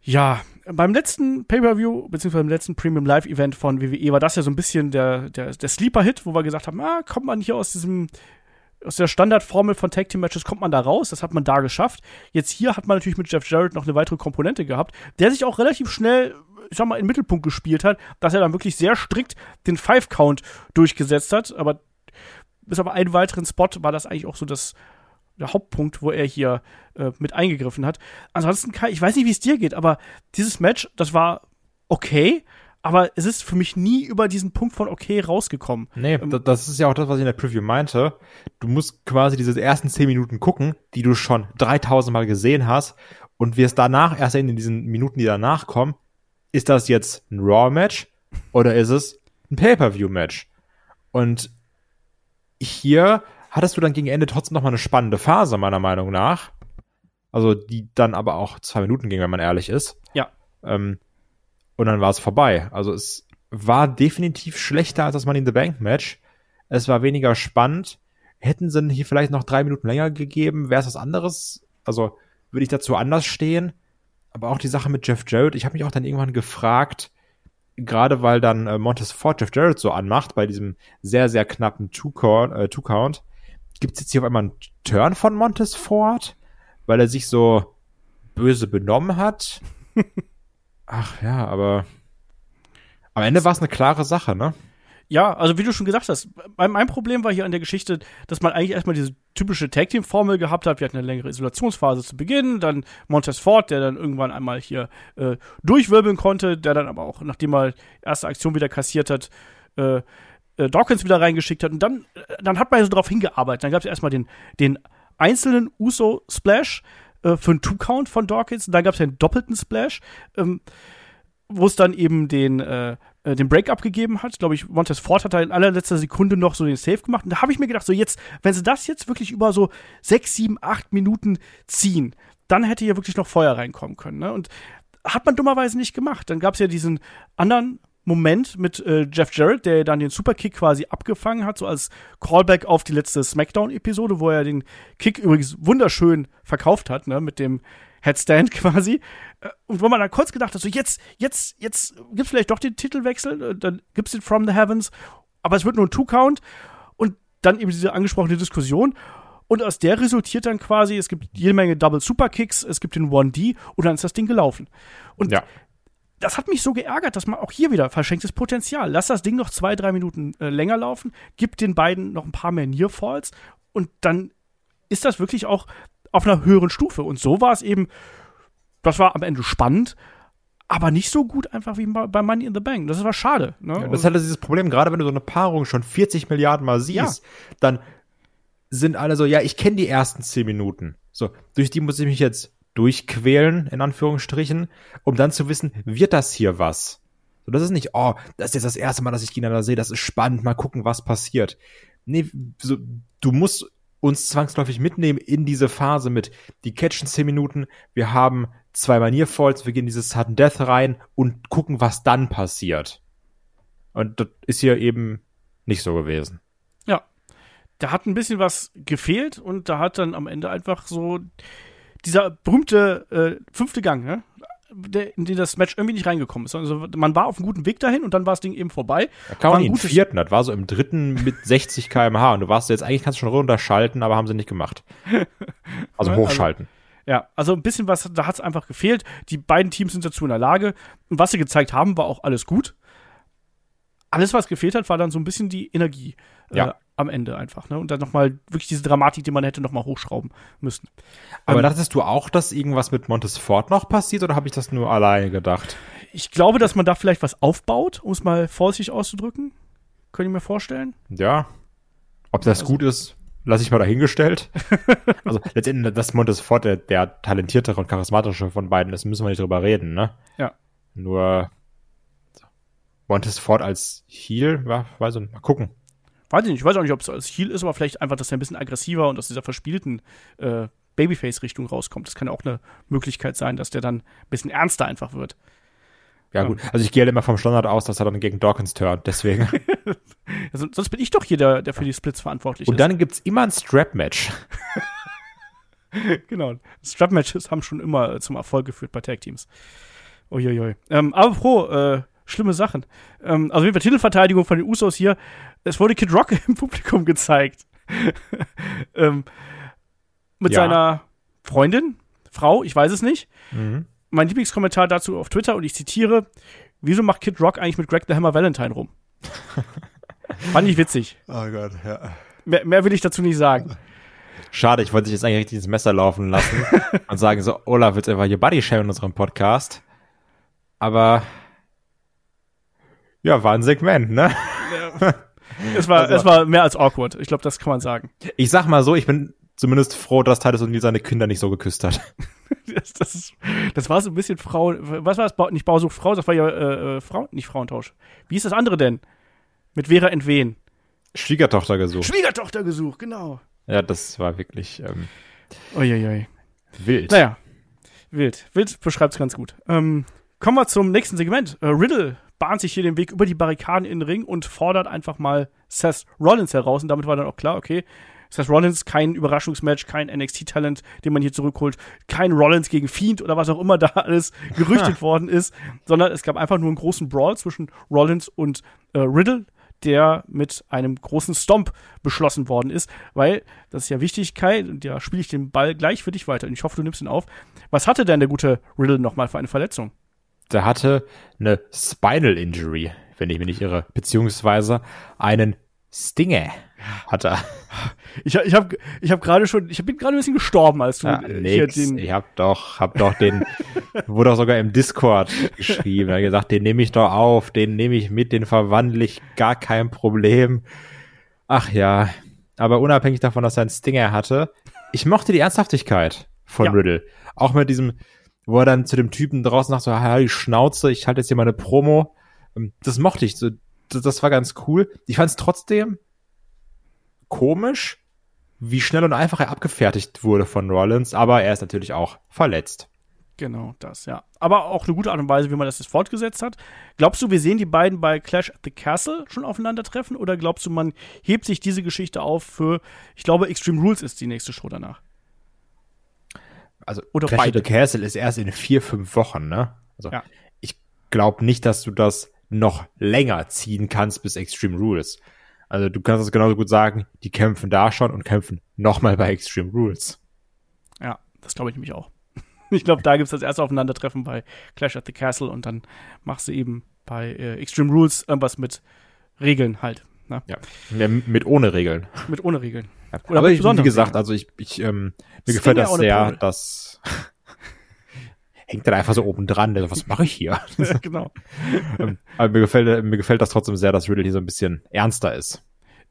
Ja, beim letzten Pay-Per-View, beziehungsweise beim letzten Premium Live-Event von WWE, war das ja so ein bisschen der, der, der Sleeper-Hit, wo wir gesagt haben, ah, kommt man hier aus diesem aus der Standardformel von Tag Team Matches kommt man da raus. Das hat man da geschafft. Jetzt hier hat man natürlich mit Jeff Jarrett noch eine weitere Komponente gehabt, der sich auch relativ schnell, ich sag mal, in den Mittelpunkt gespielt hat, dass er dann wirklich sehr strikt den Five Count durchgesetzt hat. Aber bis auf einen weiteren Spot war das eigentlich auch so das, der Hauptpunkt, wo er hier äh, mit eingegriffen hat. Ansonsten, Kai, ich weiß nicht, wie es dir geht, aber dieses Match, das war okay aber es ist für mich nie über diesen Punkt von okay rausgekommen. Nee, ähm, das ist ja auch das, was ich in der Preview meinte. Du musst quasi diese ersten zehn Minuten gucken, die du schon 3000 Mal gesehen hast und wirst danach, erst in diesen Minuten, die danach kommen, ist das jetzt ein Raw-Match oder ist es ein Pay-Per-View-Match? Und hier hattest du dann gegen Ende trotzdem noch mal eine spannende Phase, meiner Meinung nach. Also, die dann aber auch zwei Minuten ging, wenn man ehrlich ist. Ja. Ähm, und dann war es vorbei. Also es war definitiv schlechter als das Money in the Bank Match. Es war weniger spannend. Hätten sie hier vielleicht noch drei Minuten länger gegeben, wäre es was anderes. Also würde ich dazu anders stehen. Aber auch die Sache mit Jeff Jarrett, ich habe mich auch dann irgendwann gefragt, gerade weil dann äh, Montes Ford Jeff Jarrett so anmacht, bei diesem sehr, sehr knappen Two-Count, äh, Two gibt es jetzt hier auf einmal einen Turn von Montes Ford, weil er sich so böse benommen hat? Ach ja, aber am Ende war es eine klare Sache, ne? Ja, also wie du schon gesagt hast, mein, mein, Problem war hier an der Geschichte, dass man eigentlich erstmal diese typische Tag Team Formel gehabt hat. Wir hatten eine längere Isolationsphase zu Beginn, dann Montez Ford, der dann irgendwann einmal hier äh, durchwirbeln konnte, der dann aber auch, nachdem er erste Aktion wieder kassiert hat, äh, äh, Dawkins wieder reingeschickt hat. Und dann, äh, dann hat man so darauf hingearbeitet. Dann gab es erstmal den, den einzelnen Uso Splash, äh, für einen Two-Count von Dawkins. Und dann gab es ja einen doppelten Splash, ähm, wo es dann eben den, äh, äh den Break-up gegeben hat. Glaube ich, Montez Ford hat da in allerletzter Sekunde noch so den Save gemacht. Und da habe ich mir gedacht, so jetzt, wenn sie das jetzt wirklich über so sechs, sieben, acht Minuten ziehen, dann hätte hier wirklich noch Feuer reinkommen können. Ne? Und hat man dummerweise nicht gemacht. Dann gab es ja diesen anderen Moment mit äh, Jeff Jarrett, der dann den Superkick quasi abgefangen hat, so als Callback auf die letzte SmackDown-Episode, wo er den Kick übrigens wunderschön verkauft hat, ne, mit dem Headstand quasi. Äh, und wo man dann kurz gedacht hat, so jetzt, jetzt, jetzt gibt's vielleicht doch den Titelwechsel, äh, dann gibt's den From the Heavens, aber es wird nur ein Two-Count und dann eben diese angesprochene Diskussion. Und aus der resultiert dann quasi, es gibt jede Menge Double Superkicks, es gibt den 1D und dann ist das Ding gelaufen. Und ja das hat mich so geärgert, dass man auch hier wieder verschenktes Potenzial. Lass das Ding noch zwei, drei Minuten äh, länger laufen, gib den beiden noch ein paar mehr Nearfalls und dann ist das wirklich auch auf einer höheren Stufe. Und so war es eben, das war am Ende spannend, aber nicht so gut einfach wie bei Money in the Bank. Das war schade. Ne? Ja, das halt dieses Problem, gerade wenn du so eine Paarung schon 40 Milliarden Mal siehst, ja. dann sind alle so, ja, ich kenne die ersten 10 Minuten. So, durch die muss ich mich jetzt durchquälen, in Anführungsstrichen, um dann zu wissen, wird das hier was? So, das ist nicht, oh, das ist jetzt das erste Mal, dass ich China da sehe, das ist spannend, mal gucken, was passiert. Nee, so, du musst uns zwangsläufig mitnehmen in diese Phase mit, die catchen 10 Minuten, wir haben zwei Manierfalls, wir gehen dieses Sudden Death rein und gucken, was dann passiert. Und das ist hier eben nicht so gewesen. Ja. Da hat ein bisschen was gefehlt und da hat dann am Ende einfach so dieser berühmte äh, fünfte Gang, ne? Der, in den das Match irgendwie nicht reingekommen ist. Also man war auf einem guten Weg dahin und dann war das Ding eben vorbei. Da kam man im vierten, das war so im dritten mit 60 km/h und du warst jetzt eigentlich kannst du schon runterschalten, aber haben sie nicht gemacht. Also hochschalten. Also, ja, also ein bisschen was, da hat es einfach gefehlt. Die beiden Teams sind dazu in der Lage. Und was sie gezeigt haben, war auch alles gut. Alles, was gefehlt hat, war dann so ein bisschen die Energie. Ja. Äh, am Ende einfach. Ne? Und dann nochmal wirklich diese Dramatik, die man hätte nochmal hochschrauben müssen. Aber ähm, dachtest du auch, dass irgendwas mit Montesfort noch passiert oder habe ich das nur alleine gedacht? Ich glaube, dass man da vielleicht was aufbaut, um es mal vorsichtig auszudrücken. Könnt ihr mir vorstellen? Ja. Ob das also, gut ist, lasse ich mal dahingestellt. also letztendlich, dass Montesfort der, der talentiertere und charismatische von beiden ist, müssen wir nicht drüber reden, ne? Ja. Nur Montesfort als Heal, ja, weiß ich nicht, mal gucken weiß ich nicht, ich weiß auch nicht, ob es als Heal ist, aber vielleicht einfach, dass er ein bisschen aggressiver und aus dieser verspielten äh, Babyface-Richtung rauskommt. Das kann ja auch eine Möglichkeit sein, dass der dann ein bisschen ernster einfach wird. Ja, gut. Also ich gehe halt immer vom Standard aus, dass er dann gegen Dawkins turnt, deswegen. also, sonst bin ich doch hier der, der für die Splits verantwortlich und ist. Und dann gibt's immer ein Strap-Match. genau. Strap-Matches haben schon immer zum Erfolg geführt bei Tag-Teams. Uiuiui. Ähm, aber pro, äh, schlimme Sachen. Ähm, also wie bei Titelverteidigung von den Usos hier, es wurde Kid Rock im Publikum gezeigt. ähm, mit Ja. seiner Freundin, Frau, ich weiß es nicht. Mhm. Mein Lieblingskommentar dazu auf Twitter und ich zitiere: Wieso macht Kid Rock eigentlich mit Greg the Hammer Valentine rum? Fand ich witzig. Oh Gott, ja. Mehr, mehr will ich dazu nicht sagen. Schade, ich wollte dich jetzt eigentlich richtig ins Messer laufen lassen und sagen so, Olaf, jetzt einfach hier Buddy Share in unserem Podcast. Aber ja, war ein Segment, ne? Es war, Also- es war mehr als awkward. Ich glaube, das kann man sagen. Ich sag mal so, ich bin zumindest froh, dass Titus O'Neill seine Kinder nicht so geküsst hat. Das, das, ist, das war so ein bisschen Frau. Was war das? Bau- Nicht Bausucht Frau, das war ja äh, äh, Frau, nicht Frauentausch. Wie ist das andere denn? Mit Vera Entwen. Schwiegertochter gesucht. Schwiegertochter gesucht, genau. Ja, das war wirklich ähm, Uiuiui. wild. Naja, wild. Wild beschreibt es ganz gut. Ähm, kommen wir zum nächsten Segment. Äh, Riddle bahnt sich hier den Weg über die Barrikaden in den Ring und fordert einfach mal Seth Rollins heraus. Und damit war dann auch klar, okay, Seth Rollins kein Überraschungsmatch, kein NXT-Talent, den man hier zurückholt, kein Rollins gegen Fiend oder was auch immer da alles gerüchtet worden ist, sondern es gab einfach nur einen großen Brawl zwischen Rollins und äh, Riddle, der mit einem großen Stomp beschlossen worden ist, weil, das ist ja wichtig, Kai, und da spiele ich den Ball gleich für dich weiter und ich hoffe, du nimmst ihn auf. Was hatte denn der gute Riddle nochmal für eine Verletzung? Der hatte eine Spinal Injury, wenn ich mich nicht irre, beziehungsweise einen Stinger hat er. Ich, ich habe ich hab gerade schon, ich bin gerade ein bisschen gestorben, als du Ja, äh, nix. den. Ich hab doch, hab doch den, wurde auch sogar im Discord geschrieben. Er hat gesagt, den nehme ich doch auf, den nehme ich mit, den verwandle ich, gar kein Problem. Ach ja, aber unabhängig davon, dass er einen Stinger hatte, ich mochte die Ernsthaftigkeit von Ja. Riddle. Auch mit diesem, wo er dann zu dem Typen draußen sagt, so, ha, die Schnauze, ich halte jetzt hier mal eine Promo. Ähm, Das mochte ich, so, das, das war ganz cool. Ich fand es trotzdem komisch, wie schnell und einfach er abgefertigt wurde von Rollins, aber er ist natürlich auch verletzt. Genau, das, ja. Aber auch eine gute Art und Weise, wie man das jetzt fortgesetzt hat. Glaubst du, wir sehen die beiden bei Clash at the Castle schon aufeinandertreffen? Oder glaubst du, man hebt sich diese Geschichte auf für, ich glaube, Extreme Rules ist die nächste Show danach? Also Oder Clash the Castle ist erst in vier, fünf Wochen, ne? Also Ja. ich glaube nicht, dass du das noch länger ziehen kannst bis Extreme Rules. Also du kannst es genauso gut sagen, die kämpfen da schon und kämpfen nochmal bei Extreme Rules. Ja, das glaube ich nämlich auch. Ich glaube, da gibt es das erste Aufeinandertreffen bei Clash at the Castle und dann machst du eben bei äh, Extreme Rules irgendwas mit Regeln halt. Ne? Ja. ja mit ohne Regeln. Mit ohne Regeln. Ja. Oder Aber ich, wie gesagt, Regeln. also ich, ich ähm, mir gefällt das sehr, dass hängt dann einfach so oben dran. Was mache ich hier? genau. Ähm, Aber mir gefällt, mir gefällt das trotzdem sehr, dass Riddle hier so ein bisschen ernster ist.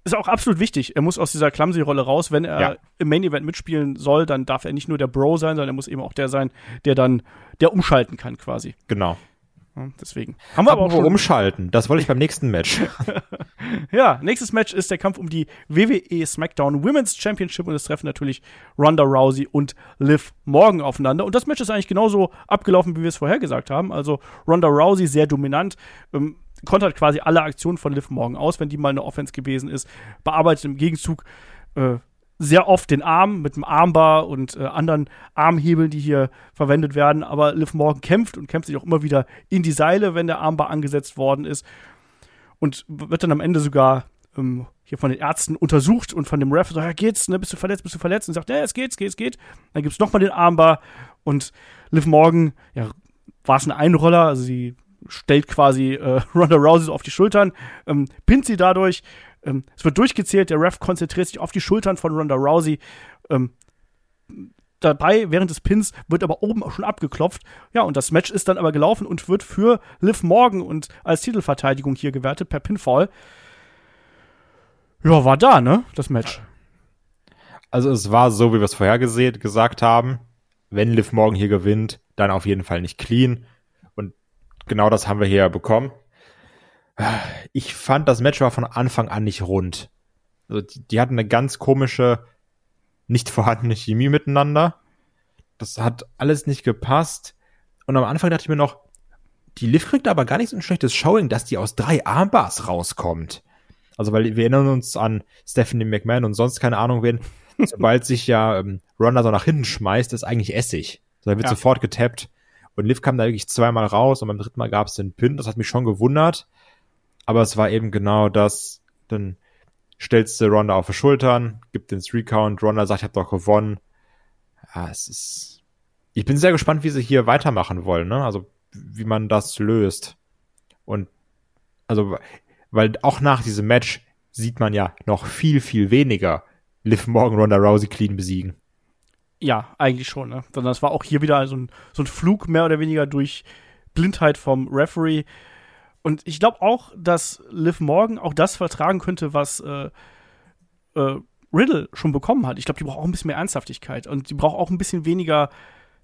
Ist auch absolut wichtig. Er muss aus dieser Clumsy-Rolle raus. Wenn er Ja. im Main-Event mitspielen soll, dann darf er nicht nur der Bro sein, sondern er muss eben auch der sein, der dann, der umschalten kann quasi. Genau. Deswegen. Haben wir aber auch Apropos schon. umschalten. Das wollte ich beim nächsten Match. Ja, nächstes Match ist der Kampf um die WWE SmackDown Women's Championship und es treffen natürlich Ronda Rousey und Liv Morgan aufeinander. Und das Match ist eigentlich genauso abgelaufen, wie wir es vorher gesagt haben. Also Ronda Rousey sehr dominant, ähm, kontert quasi alle Aktionen von Liv Morgan aus, wenn die mal eine Offense gewesen ist, bearbeitet im Gegenzug äh, sehr oft den Arm mit dem Armbar und äh, anderen Armhebeln, die hier verwendet werden. Aber Liv Morgan kämpft und kämpft sich auch immer wieder in die Seile, wenn der Armbar angesetzt worden ist und wird dann am Ende sogar ähm, hier von den Ärzten untersucht und von dem Ref so, ja, geht's, ne, bist du verletzt, bist du verletzt? Und sagt, ja, es geht, es geht, es geht. Dann gibt's nochmal den Armbar und Liv Morgan, ja, war es ein Einroller, also sie stellt quasi äh, Ronda Rousey auf die Schultern, ähm, pinnt sie dadurch, ähm, es wird durchgezählt, der Ref konzentriert sich auf die Schultern von Ronda Rousey, ähm, dabei, während des Pins, wird aber oben auch schon abgeklopft. Ja, und das Match ist dann aber gelaufen und wird für Liv Morgan und als Titelverteidigung hier gewertet per Pinfall. Ja, war da, ne? Das Match. Also es war so, wie wir es vorher gesagt haben. Wenn Liv Morgan hier gewinnt, dann auf jeden Fall nicht clean. Und genau das haben wir hier bekommen. Ich fand, das Match war von Anfang an nicht rund. Also die, die hatten eine ganz komische, nicht vorhandene Chemie miteinander. Das hat alles nicht gepasst. Und am Anfang dachte ich mir noch, die Liv kriegt aber gar nicht so ein schlechtes Showing, dass die aus drei Armbars rauskommt. Also, weil wir erinnern uns an Stephanie McMahon und sonst keine Ahnung wen. Sobald sich ja ähm, Ronda so nach hinten schmeißt, ist eigentlich Essig. So, da wird Ja. sofort getappt. Und Liv kam da wirklich zweimal raus und beim dritten Mal gab es den Pin. Das hat mich schon gewundert. Aber es war eben genau das, dann stellst du Ronda auf die Schultern, gibt den Three-Count, Ronda sagt, ich hab doch gewonnen. Ja, es ist. Ich bin sehr gespannt, wie sie hier weitermachen wollen, ne? Also, wie man das löst. Und also, weil auch nach diesem Match sieht man ja noch viel, viel weniger Liv Morgan Ronda Rousey clean besiegen. Ja, eigentlich schon, ne? Sondern es war auch hier wieder so ein, so ein Flug mehr oder weniger durch Blindheit vom Referee. Und ich glaube auch, dass Liv Morgan auch das vertragen könnte, was äh, äh, Riddle schon bekommen hat. Ich glaube, die braucht auch ein bisschen mehr Ernsthaftigkeit und die braucht auch ein bisschen weniger,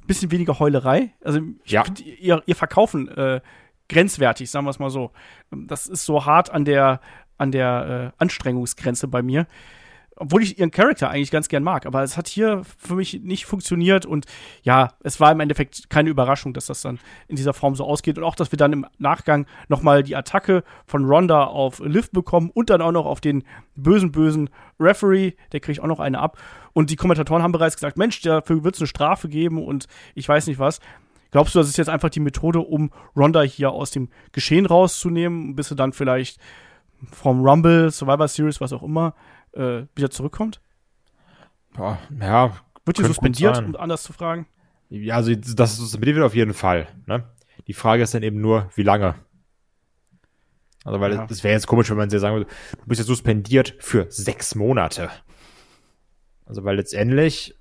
bisschen weniger Heulerei. Also Ja. ihr, ihr Verkaufen äh, grenzwertig, sagen wir es mal so. Das ist so hart an der, an der äh, Anstrengungsgrenze bei mir. Obwohl ich ihren Charakter eigentlich ganz gern mag, aber es hat hier für mich nicht funktioniert und ja, es war im Endeffekt keine Überraschung, dass das dann in dieser Form so ausgeht und auch, dass wir dann im Nachgang nochmal die Attacke von Ronda auf Liv bekommen und dann auch noch auf den bösen, bösen Referee, der kriegt auch noch eine ab und die Kommentatoren haben bereits gesagt, Mensch, dafür wird es eine Strafe geben und ich weiß nicht was. Glaubst du, das ist jetzt einfach die Methode, um Ronda hier aus dem Geschehen rauszunehmen, bis sie dann vielleicht vom Rumble, Survivor Series, was auch immer, äh, wieder zurückkommt? Boah, ja, Wird gut suspendiert, um anders zu fragen? ja, also das suspendiert wird auf jeden Fall. Ne? Die Frage ist dann eben nur, wie lange. Also, weil Ja. es wäre jetzt komisch, wenn man sehr sagen würde, du bist jetzt suspendiert für sechs Monate. Also, weil letztendlich,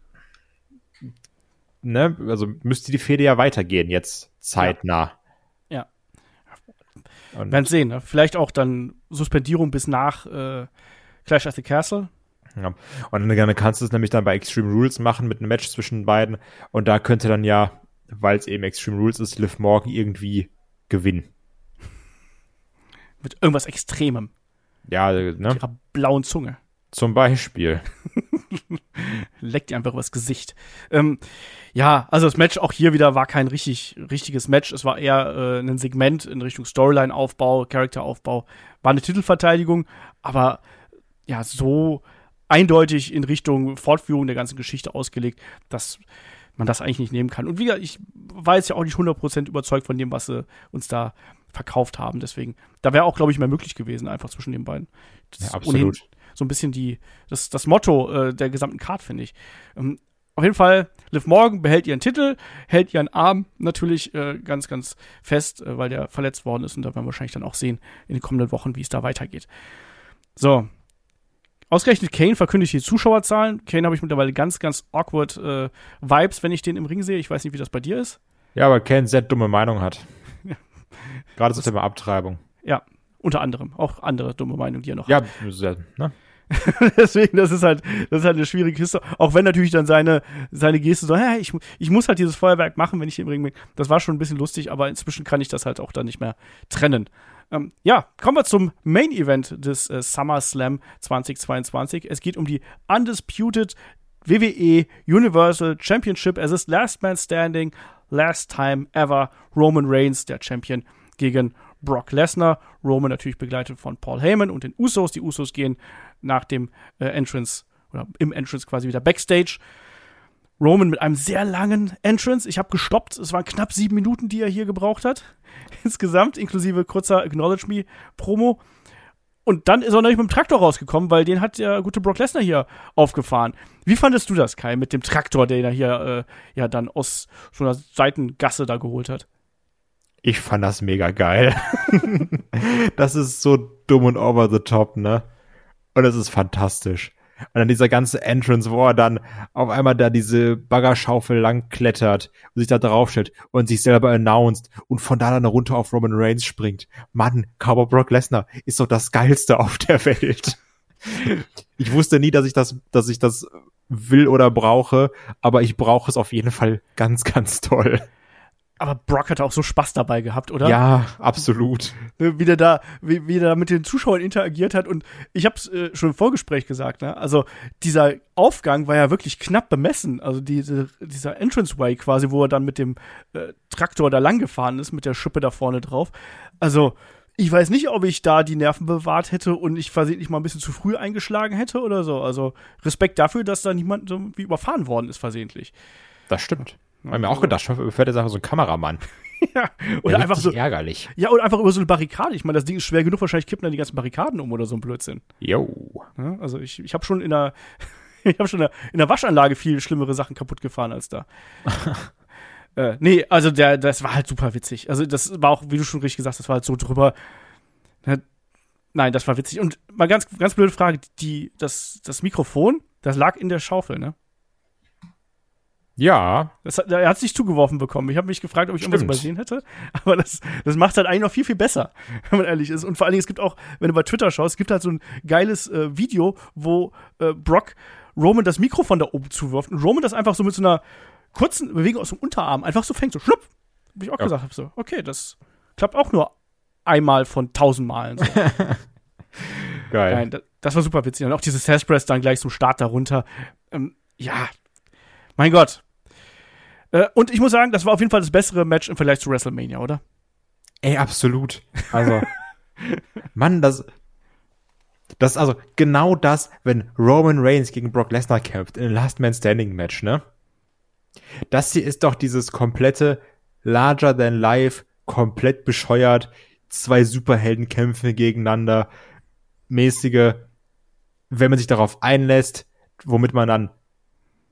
ne, also müsste die Fehde ja weitergehen, jetzt zeitnah. Ja. Und, Werden sehen. Ne? Vielleicht auch dann Suspendierung bis nach äh, Clash at the Castle. ja. und dann, kannst du es nämlich dann bei Extreme Rules machen mit einem Match zwischen beiden. Und da könnte dann ja, weil es eben Extreme Rules ist, Liv Morgan irgendwie gewinnen. Mit irgendwas Extremem. Ja, ne? Ihrer blauen Zunge. Zum Beispiel. Leckt ihr einfach übers Gesicht. Ähm, ja, also das Match auch hier wieder war kein richtig, richtiges Match. Es war eher äh, ein Segment in Richtung Storyline-Aufbau, Charakteraufbau. War eine Titelverteidigung, aber ja, so eindeutig in Richtung Fortführung der ganzen Geschichte ausgelegt, dass man das eigentlich nicht nehmen kann. Und wie gesagt, ich war jetzt ja auch nicht 100% überzeugt von dem, was sie uns da verkauft haben. Deswegen, da wäre auch, glaube ich, mehr möglich gewesen, einfach zwischen den beiden. Das Ja, ist absolut. so ein bisschen die, das, das Motto äh, der gesamten Card, finde ich. Ähm, auf jeden Fall, Liv Morgan behält ihren Titel, hält ihren Arm natürlich äh, ganz, ganz fest, äh, weil der verletzt worden ist. Und da werden wir wahrscheinlich dann auch sehen in den kommenden Wochen, wie es da weitergeht. So. Ausgerechnet Kane verkündigt die Zuschauerzahlen. Kane habe ich mittlerweile ganz, ganz awkward äh, Vibes, wenn ich den im Ring sehe. Ich weiß nicht, wie das bei dir ist. Ja, weil Ken sehr dumme Meinung hat. Gerade zum Thema Abtreibung. Ja, unter anderem. Auch andere dumme Meinungen, die er noch Ja, sehr, ne? Deswegen, das ist halt, das ist halt eine schwierige Kiste. Auch wenn natürlich dann seine, seine Geste so, hä, ich, ich muss halt dieses Feuerwerk machen, wenn ich im Ring bin. Das war schon ein bisschen lustig, aber inzwischen kann ich das halt auch dann nicht mehr trennen. Ähm, ja, kommen wir zum Main Event des äh, SummerSlam 2022. Es geht um die Undisputed WWE Universal Championship. Es ist Last Man Standing, Last Time Ever. Roman Reigns, der Champion, gegen Brock Lesnar. Roman natürlich begleitet von Paul Heyman und den Usos. Die Usos gehen nach dem äh, Entrance oder im Entrance quasi wieder Backstage. Roman mit einem sehr langen Entrance. Ich habe gestoppt. Es waren knapp sieben Minuten, die er hier gebraucht hat. Insgesamt, inklusive kurzer Acknowledge Me Promo. Und dann ist er nicht mit dem Traktor rausgekommen, weil den hat der gute Brock Lesnar hier aufgefahren. Wie fandest du das, Kai, mit dem Traktor, den er hier äh, ja dann aus so einer Seitengasse da geholt hat? Ich fand das mega geil. das ist so dumm und over the top, ne? Und es ist fantastisch. Und dann dieser ganze Entrance, wo er dann auf einmal da diese Baggerschaufel lang klettert und sich da draufstellt und sich selber announced und von da dann runter auf Roman Reigns springt. Mann, Cowboy Brock Lesnar ist doch das Geilste auf der Welt. Ich wusste nie, dass ich das, dass ich das will oder brauche, aber ich brauche es auf jeden Fall ganz, ganz toll. Aber Brock hatte auch so Spaß dabei gehabt, oder? Ja, absolut. Ne, wie der da, wie, wie der da mit den Zuschauern interagiert hat. Und ich habe es äh, schon im Vorgespräch gesagt, ne? Also dieser Aufgang war ja wirklich knapp bemessen. Also diese, dieser Entranceway quasi, wo er dann mit dem äh, Traktor da lang gefahren ist, mit der Schippe da vorne drauf. Also ich weiß nicht, ob ich da die Nerven bewahrt hätte und ich versehentlich mal ein bisschen zu früh eingeschlagen hätte oder so. Also Respekt dafür, dass da niemand so wie überfahren worden ist versehentlich. Das stimmt. Hab mir auch gedacht, fährt jetzt einfach so ein Kameramann. ja. Oder Ja, einfach so, ärgerlich. ja, oder einfach über so eine Barrikade. Ich meine, das Ding ist schwer genug, wahrscheinlich kippen dann die ganzen Barrikaden um oder so ein Blödsinn. Jo. Ne? Also ich, ich habe schon in der, ich habe schon in der, in der Waschanlage viel schlimmere Sachen kaputt gefahren als da. äh, nee, also der, das war halt super witzig. Also das war auch, wie du schon richtig gesagt hast, das war halt so drüber. Nein, das war witzig. Und mal ganz, ganz blöde Frage, die, das, das Mikrofon, das lag in der Schaufel, ne? Ja. Das, er hat sich zugeworfen bekommen. Ich habe mich gefragt, ob ich Stimmt. irgendwas übersehen hätte. Aber das, das macht halt eigentlich noch viel, viel besser, wenn man ehrlich ist. Und vor allen Dingen, es gibt auch, wenn du bei Twitter schaust, es gibt halt so ein geiles äh, Video, wo äh, Brock Roman das Mikro von da oben zuwirft und Roman das einfach so mit so einer kurzen Bewegung aus dem Unterarm einfach so fängt, so schlupp. Hab ich auch ja. gesagt, hab so, okay, das klappt auch nur einmal von tausend Malen. So. Geil. Nein, das, das, war super witzig. Und auch dieses Sash Press dann gleich zum Start darunter. Ähm, ja, mein Gott. Äh, und ich muss sagen, das war auf jeden Fall das bessere Match im Vergleich zu WrestleMania, oder? Ey, absolut. Also, Mann, das, das also genau das, wenn Roman Reigns gegen Brock Lesnar kämpft in einem Last Man Standing Match, ne? Das hier ist doch dieses komplette Larger than Life, komplett bescheuert, zwei Superhelden kämpfen gegeneinander, mäßige, wenn man sich darauf einlässt, womit man dann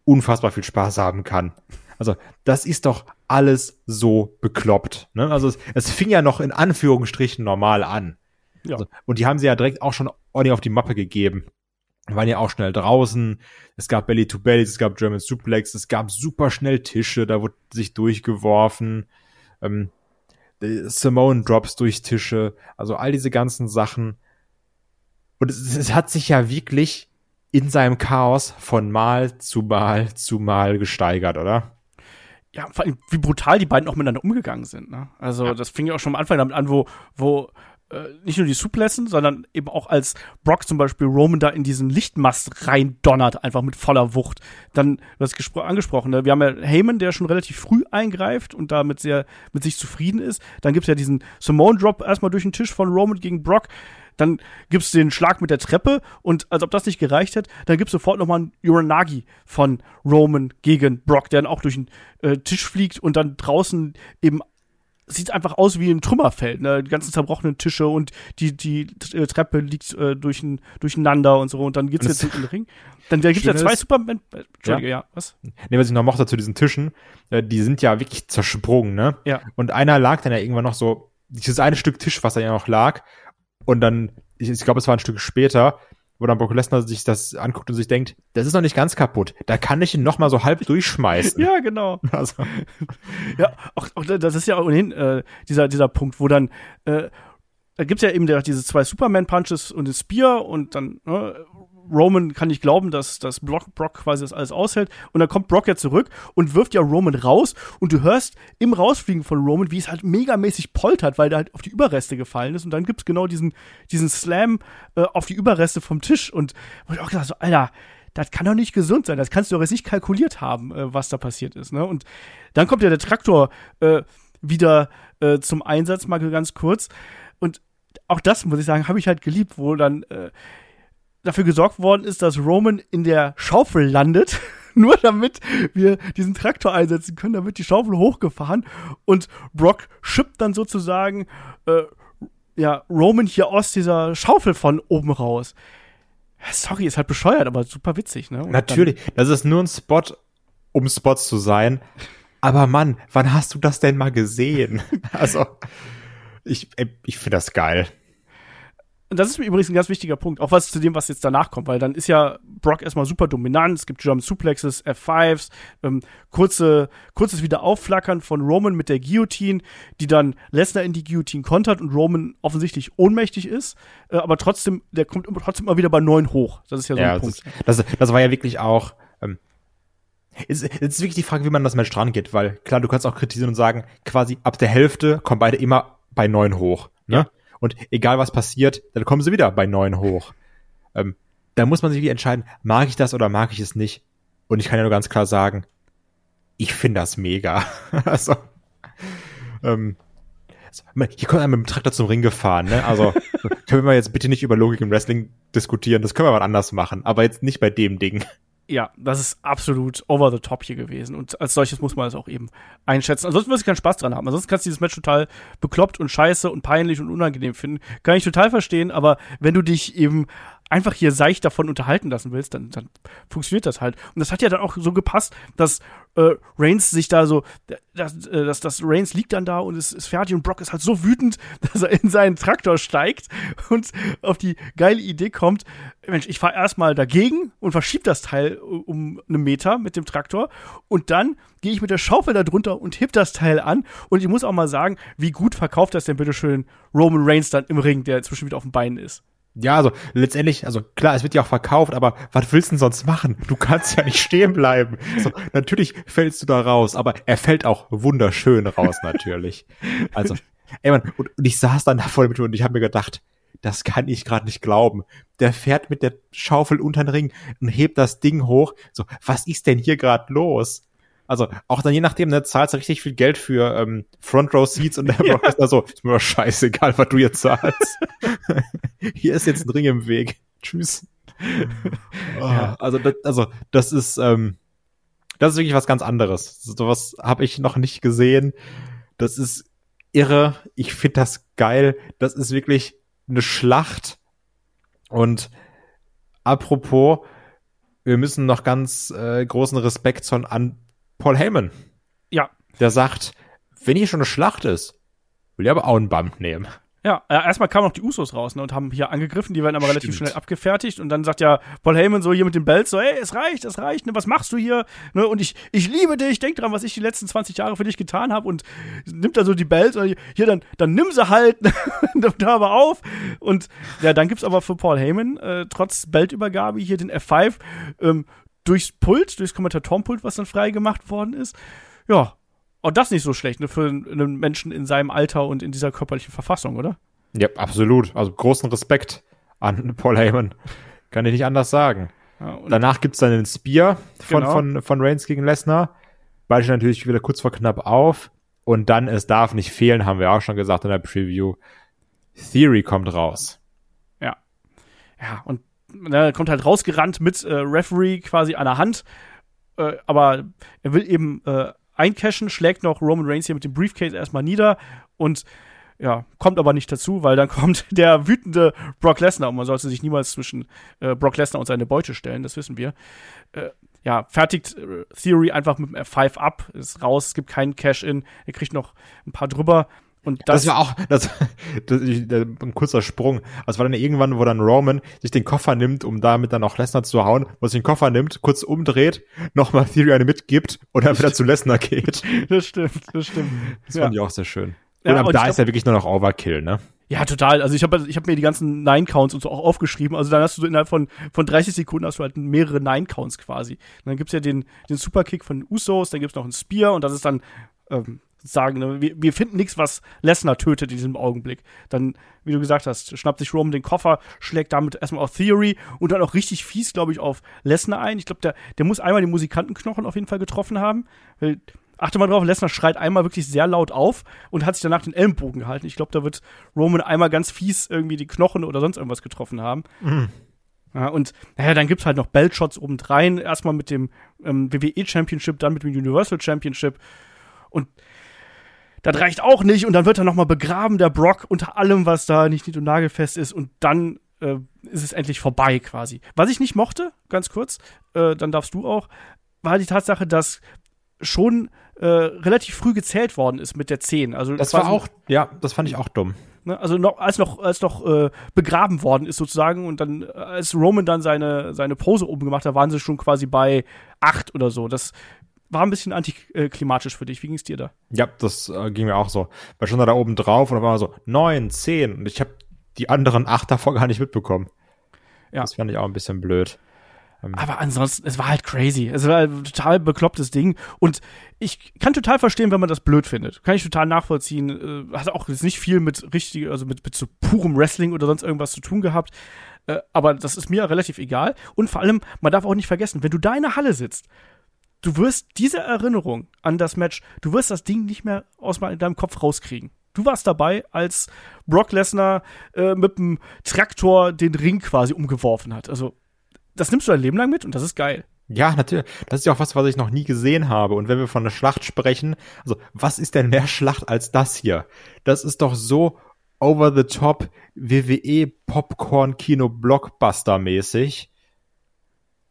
unfassbar viel Spaß haben kann. Also, das ist doch alles so bekloppt. Ne? Also, es, es fing ja noch in Anführungsstrichen normal an. Ja. Also, und die haben sie ja direkt auch schon ordentlich auf die Mappe gegeben. waren ja auch schnell draußen. Es gab Belly to Belly, es gab German Suplex, es gab super schnell Tische, da wurde sich durchgeworfen. Ähm, Simone Drops durch Tische, also all diese ganzen Sachen. Und es, es hat sich ja wirklich in seinem Chaos von Mal zu Mal zu Mal gesteigert, oder? Ja, vor allem, wie brutal die beiden auch miteinander umgegangen sind. Ne? Also, ja. das fing ja auch schon am Anfang damit an, wo, wo nicht nur die Suplessen, sondern eben auch als Brock zum Beispiel Roman da in diesen Lichtmast rein donnert, einfach mit voller Wucht. Dann, du hast angesprochen, ne? wir haben ja Heyman, der schon relativ früh eingreift und damit sehr mit sich zufrieden ist. Dann gibt's ja diesen Simone Drop erstmal durch den Tisch von Roman gegen Brock. Dann gibt's den Schlag mit der Treppe und als ob das nicht gereicht hat, dann gibt's sofort nochmal einen Uranagi von Roman gegen Brock, der dann auch durch den äh, Tisch fliegt und dann draußen eben sieht einfach aus wie ein Trümmerfeld, ne? Die ganzen zerbrochenen Tische und die, die äh, Treppe liegt äh, durch, durcheinander und so. Und dann geht's jetzt in den Ring. Dann da gibt's ja zwei Superman. Äh, Entschuldige, ja. ja, was? Nee, was ich noch mochte zu diesen Tischen, äh, die sind ja wirklich zersprungen, ne? Ja. Und einer lag dann ja irgendwann noch so, dieses eine Stück Tisch, was da ja noch lag. Und dann, ich, ich glaube, es war ein Stück später, wo dann Brock Lesnar sich das anguckt und sich denkt, das ist noch nicht ganz kaputt. Da kann ich ihn noch mal so halb durchschmeißen. ja, genau. Also. ja, auch, auch, das ist ja ohnehin äh, dieser, dieser Punkt, wo dann äh, da gibt's ja eben diese zwei Superman-Punches und das Spear und dann äh, Roman kann nicht glauben, dass, dass Brock, Brock quasi das alles aushält. Und dann kommt Brock ja zurück und wirft ja Roman raus. Und du hörst im Rausfliegen von Roman, wie es halt megamäßig poltert, weil der halt auf die Überreste gefallen ist. Und dann gibt's genau diesen, diesen Slam äh, auf die Überreste vom Tisch. Und wo ich auch gesagt so, Alter, das kann doch nicht gesund sein. Das kannst du doch jetzt nicht kalkuliert haben, äh, was da passiert ist. Ne? Und dann kommt ja der Traktor äh, wieder äh, zum Einsatz, mal ganz kurz. Und auch das, muss ich sagen, habe ich halt geliebt, wo dann äh, dafür gesorgt worden ist, dass Roman in der Schaufel landet. nur damit wir diesen Traktor einsetzen können, da wird die Schaufel hochgefahren und Brock schippt dann sozusagen äh, ja, Roman hier aus dieser Schaufel von oben raus. Sorry, ist halt bescheuert, aber super witzig, ne? Und Natürlich, das ist nur ein Spot, um Spots zu sein. Aber Mann, wann hast du das denn mal gesehen? also, ich, ich finde das geil. Und das ist mir übrigens ein ganz wichtiger Punkt, auch was zu dem, was jetzt danach kommt, weil dann ist ja Brock erstmal super dominant, es gibt German Suplexes, F5s, ähm, kurze, kurzes Wiederaufflackern von Roman mit der Guillotine, die dann Lesnar in die Guillotine kontert und Roman offensichtlich ohnmächtig ist, äh, aber trotzdem, der kommt immer, trotzdem immer wieder bei neun hoch. Das ist ja so ja, ein Punkt. Das, das, das war ja wirklich auch, ähm, es, es ist wirklich die Frage, wie man das Match dran geht, weil klar, du kannst auch kritisieren und sagen, quasi ab der Hälfte kommen beide immer bei neun hoch. Ne? Ja. Und egal was passiert, dann kommen sie wieder bei neun hoch. Ähm, da muss man sich wieder entscheiden, mag ich das oder mag ich es nicht. Und ich kann ja nur ganz klar sagen, ich finde das mega. also, ähm, hier kommt einer mit dem Traktor zum Ring gefahren, ne? Also können wir jetzt bitte nicht über Logik im Wrestling diskutieren, das können wir mal anders machen, aber jetzt nicht bei dem Ding. Ja, das ist absolut over the top hier gewesen. Und als solches muss man es auch eben einschätzen. Ansonsten wirst du keinen Spaß dran haben. Ansonsten kannst du dieses Match total bekloppt und scheiße und peinlich und unangenehm finden. Kann ich total verstehen, aber wenn du dich eben einfach hier seicht davon unterhalten lassen willst, dann, dann funktioniert das halt. Und das hat ja dann auch so gepasst, dass äh, Reigns sich da so, dass, äh, dass, dass Reigns liegt dann da und ist, ist fertig und Brock ist halt so wütend, dass er in seinen Traktor steigt und auf die geile Idee kommt, Mensch, ich fahre erstmal dagegen und verschiebe das Teil um einen Meter mit dem Traktor und dann gehe ich mit der Schaufel da drunter und heb das Teil an und ich muss auch mal sagen, wie gut verkauft das denn bitte schön Roman Reigns dann im Ring, der inzwischen wieder auf den Beinen ist. Ja, also letztendlich, also klar, es wird ja auch verkauft, aber was willst du denn sonst machen? Du kannst ja nicht stehen bleiben. So, natürlich fällst du da raus, aber er fällt auch wunderschön raus, natürlich. Also, ey man, und, und ich saß dann da vor dem und ich habe mir gedacht, das kann ich gerade nicht glauben. Der fährt mit der Schaufel unter den Ring und hebt das Ding hoch. So, was ist denn hier gerade los? Also auch dann je nachdem, ne, zahlst du richtig viel Geld für ähm, Front Row Seats und der ja. Da so, ist mir scheißegal, was du jetzt zahlst. Hier ist jetzt ein Ring im Weg. Tschüss. ja. Also, das, also das ist, ähm, das ist wirklich was ganz anderes. Sowas habe ich noch nicht gesehen. Das ist irre. Ich finde das geil. Das ist wirklich eine Schlacht. Und apropos, wir müssen noch ganz äh, großen Respekt an Paul Heyman. Ja. Der sagt, wenn hier schon eine Schlacht ist, will ich aber auch einen Bump nehmen. Ja, äh, erstmal kamen noch die Usos raus ne, und haben hier angegriffen, die werden aber Stimmt. relativ schnell abgefertigt und dann sagt ja Paul Heyman so hier mit dem Belt so, ey, es reicht, es reicht, ne, was machst du hier? Ne, und ich, ich liebe dich, denk dran, was ich die letzten 20 Jahre für dich getan habe und nimmt dann so die Belts und hier, dann, dann nimm sie halt, da aber auf und ja, dann gibt's aber für Paul Heyman äh, trotz Beltübergabe hier den F5 ähm, durchs Pult, durchs Kommentatorenpult, was dann freigemacht worden ist. Ja, auch das nicht so schlecht, ne, für einen Menschen in seinem Alter und in dieser körperlichen Verfassung, oder? Ja, absolut. Also großen Respekt an Paul Heyman. Kann ich nicht anders sagen. Ja, Danach gibt's dann den Spear von, genau. von, von Reigns gegen Lesnar. Beide natürlich wieder kurz vor knapp auf. Und dann, es darf nicht fehlen, haben wir auch schon gesagt in der Preview. Theory kommt raus. Ja. Ja, und ne, kommt halt rausgerannt mit äh, Referee quasi an der Hand. Äh, aber er will eben äh, eincashen, schlägt noch Roman Reigns hier mit dem Briefcase erstmal nieder und ja, kommt aber nicht dazu, weil dann kommt der wütende Brock Lesnar und man sollte sich niemals zwischen äh, Brock Lesnar und seine Beute stellen, das wissen wir. Äh, ja, fertigt äh, Theory einfach mit dem F5 ab, ist raus, es gibt keinen Cash-In, er kriegt noch ein paar drüber und das, das war auch das, das, ein kurzer Sprung. Also war dann irgendwann, wo dann Roman sich den Koffer nimmt, um damit dann auch Lesnar zu hauen, wo sich den Koffer nimmt, kurz umdreht, nochmal Theory eine mitgibt und dann wieder zu Lesnar geht. Das stimmt, das stimmt. Das ja. fand ich auch sehr schön. Und ja, ab da ist ja wirklich nur noch Overkill, ne? Ja, total. Also ich habe ich hab mir die ganzen Nine-Counts und so auch aufgeschrieben. Also dann hast du so innerhalb von, von 30 Sekunden hast du halt mehrere Nine-Counts quasi. Und dann gibt's ja den, den Superkick von Usos, dann gibt's noch einen Spear und das ist dann ähm, sagen, ne? wir, wir finden nichts, was Lesnar tötet in diesem Augenblick. Dann, wie du gesagt hast, schnappt sich Roman den Koffer, schlägt damit erstmal auf Theory und dann auch richtig fies, glaube ich, auf Lesnar ein. Ich glaube, der, der muss einmal den Musikantenknochen auf jeden Fall getroffen haben. Weil, achte mal drauf, Lesnar schreit einmal wirklich sehr laut auf und hat sich danach den Ellenbogen gehalten. Ich glaube, da wird Roman einmal ganz fies irgendwie die Knochen oder sonst irgendwas getroffen haben. Mhm. Ja, und naja, dann gibt's halt noch Beltshots obendrein. Erstmal mit dem ähm, WWE Championship, dann mit dem Universal Championship. Und das reicht auch nicht und dann wird er nochmal begraben, der Brock, unter allem, was da nicht nied- und nagelfest ist und dann äh, ist es endlich vorbei quasi. Was ich nicht mochte, ganz kurz, äh, dann darfst du auch, war die Tatsache, dass schon äh, relativ früh gezählt worden ist mit der 10. Also das war auch, ja, das fand ich auch dumm. Ne, also noch, als noch, als noch äh, begraben worden ist sozusagen und dann, als Roman dann seine, seine Pose oben gemacht hat, waren sie schon quasi bei 8 oder so. Das war ein bisschen antiklimatisch für dich. Wie ging es dir da? Ja, das äh, ging mir auch so. Weil schon da oben drauf und dann war so neun, zehn und ich habe die anderen acht davor gar nicht mitbekommen. Ja. Das fand ich auch ein bisschen blöd. Ähm, Aber ansonsten, es war halt crazy. Es war ein total beklopptes Ding. Und ich kann total verstehen, wenn man das blöd findet. Kann ich total nachvollziehen. Äh, hat auch jetzt nicht viel mit richtig, also mit, mit so purem Wrestling oder sonst irgendwas zu tun gehabt. Äh, aber das ist mir relativ egal. Und vor allem, man darf auch nicht vergessen, wenn du da in der Halle sitzt du wirst diese Erinnerung an das Match, du wirst das Ding nicht mehr aus deinem Kopf rauskriegen. Du warst dabei, als Brock Lesnar äh, mit dem Traktor den Ring quasi umgeworfen hat. Also, das nimmst du dein Leben lang mit und das ist geil. Ja, natürlich. Das ist ja auch was, was ich noch nie gesehen habe. Und wenn wir von einer Schlacht sprechen, also was ist denn mehr Schlacht als das hier? Das ist doch so over the top WWE Popcorn Kino Blockbuster mäßig.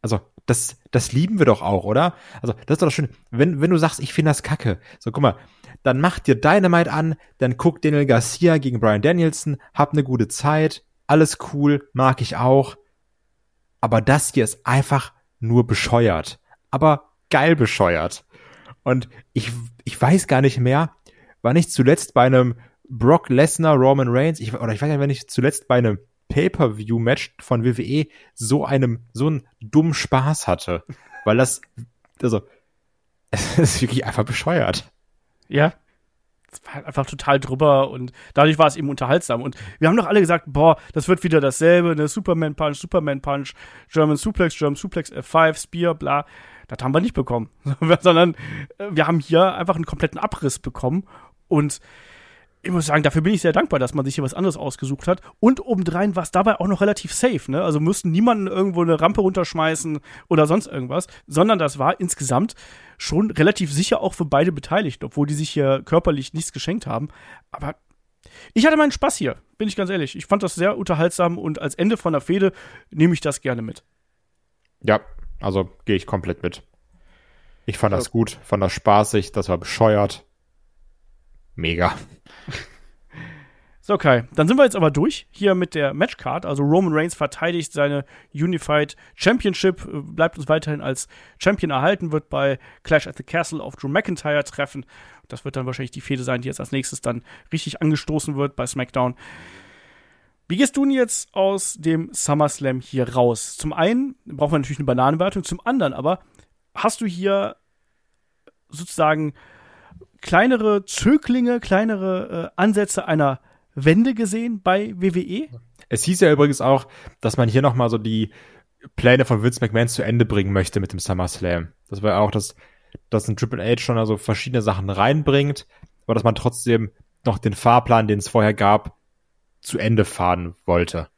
Also das, das lieben wir doch auch, oder? Also das ist doch schön. Wenn, wenn du sagst, ich finde das kacke, so guck mal, dann mach dir Dynamite an, dann guck Daniel Garcia gegen Brian Danielson, hab eine gute Zeit, alles cool, mag ich auch. Aber das hier ist einfach nur bescheuert. Aber geil bescheuert. Und ich, ich weiß gar nicht mehr, wann ich zuletzt bei einem Brock Lesnar, Roman Reigns, ich, oder ich weiß nicht, wenn ich zuletzt bei einem Pay-per-View-Match von WWE so einem, so einen dummen Spaß hatte. Weil das, also, es ist wirklich einfach bescheuert. Ja, es war halt einfach total drüber und dadurch war es eben unterhaltsam. Und wir haben doch alle gesagt, boah, das wird wieder dasselbe, ne, Superman Punch, Superman Punch, German Suplex, German Suplex, F5, Spear, bla. Das haben wir nicht bekommen. Sondern äh, wir haben hier einfach einen kompletten Abriss bekommen. Und ich muss sagen, dafür bin ich sehr dankbar, dass man sich hier was anderes ausgesucht hat. Und obendrein war es dabei auch noch relativ safe, ne? Also mussten niemanden irgendwo eine Rampe runterschmeißen oder sonst irgendwas, sondern das war insgesamt schon relativ sicher auch für beide beteiligt, obwohl die sich hier körperlich nichts geschenkt haben. Aber ich hatte meinen Spaß hier, bin ich ganz ehrlich. Ich fand das sehr unterhaltsam und als Ende von der Fehde nehme ich das gerne mit. Ja, also gehe ich komplett mit. Ich fand das gut, fand das spaßig, das war bescheuert. Mega. So, okay. Dann sind wir jetzt aber durch hier mit der Matchcard. Also Roman Reigns verteidigt seine Unified Championship, äh, bleibt uns weiterhin als Champion erhalten, wird bei Clash at the Castle auf Drew McIntyre treffen. Das wird dann wahrscheinlich die Fehde sein, die jetzt als nächstes dann richtig angestoßen wird bei SmackDown. Wie gehst du denn jetzt aus dem SummerSlam hier raus? Zum einen brauchen wir natürlich eine Bananenwertung, zum anderen aber hast du hier sozusagen kleinere Zöglinge, kleinere äh, Ansätze einer Wende gesehen bei WWE? Es hieß ja übrigens auch, dass man hier nochmal so die Pläne von Vince McMahon zu Ende bringen möchte mit dem SummerSlam. Das war auch, dass, dass ein Triple H schon also verschiedene Sachen reinbringt, aber dass man trotzdem noch den Fahrplan, den es vorher gab, zu Ende fahren wollte.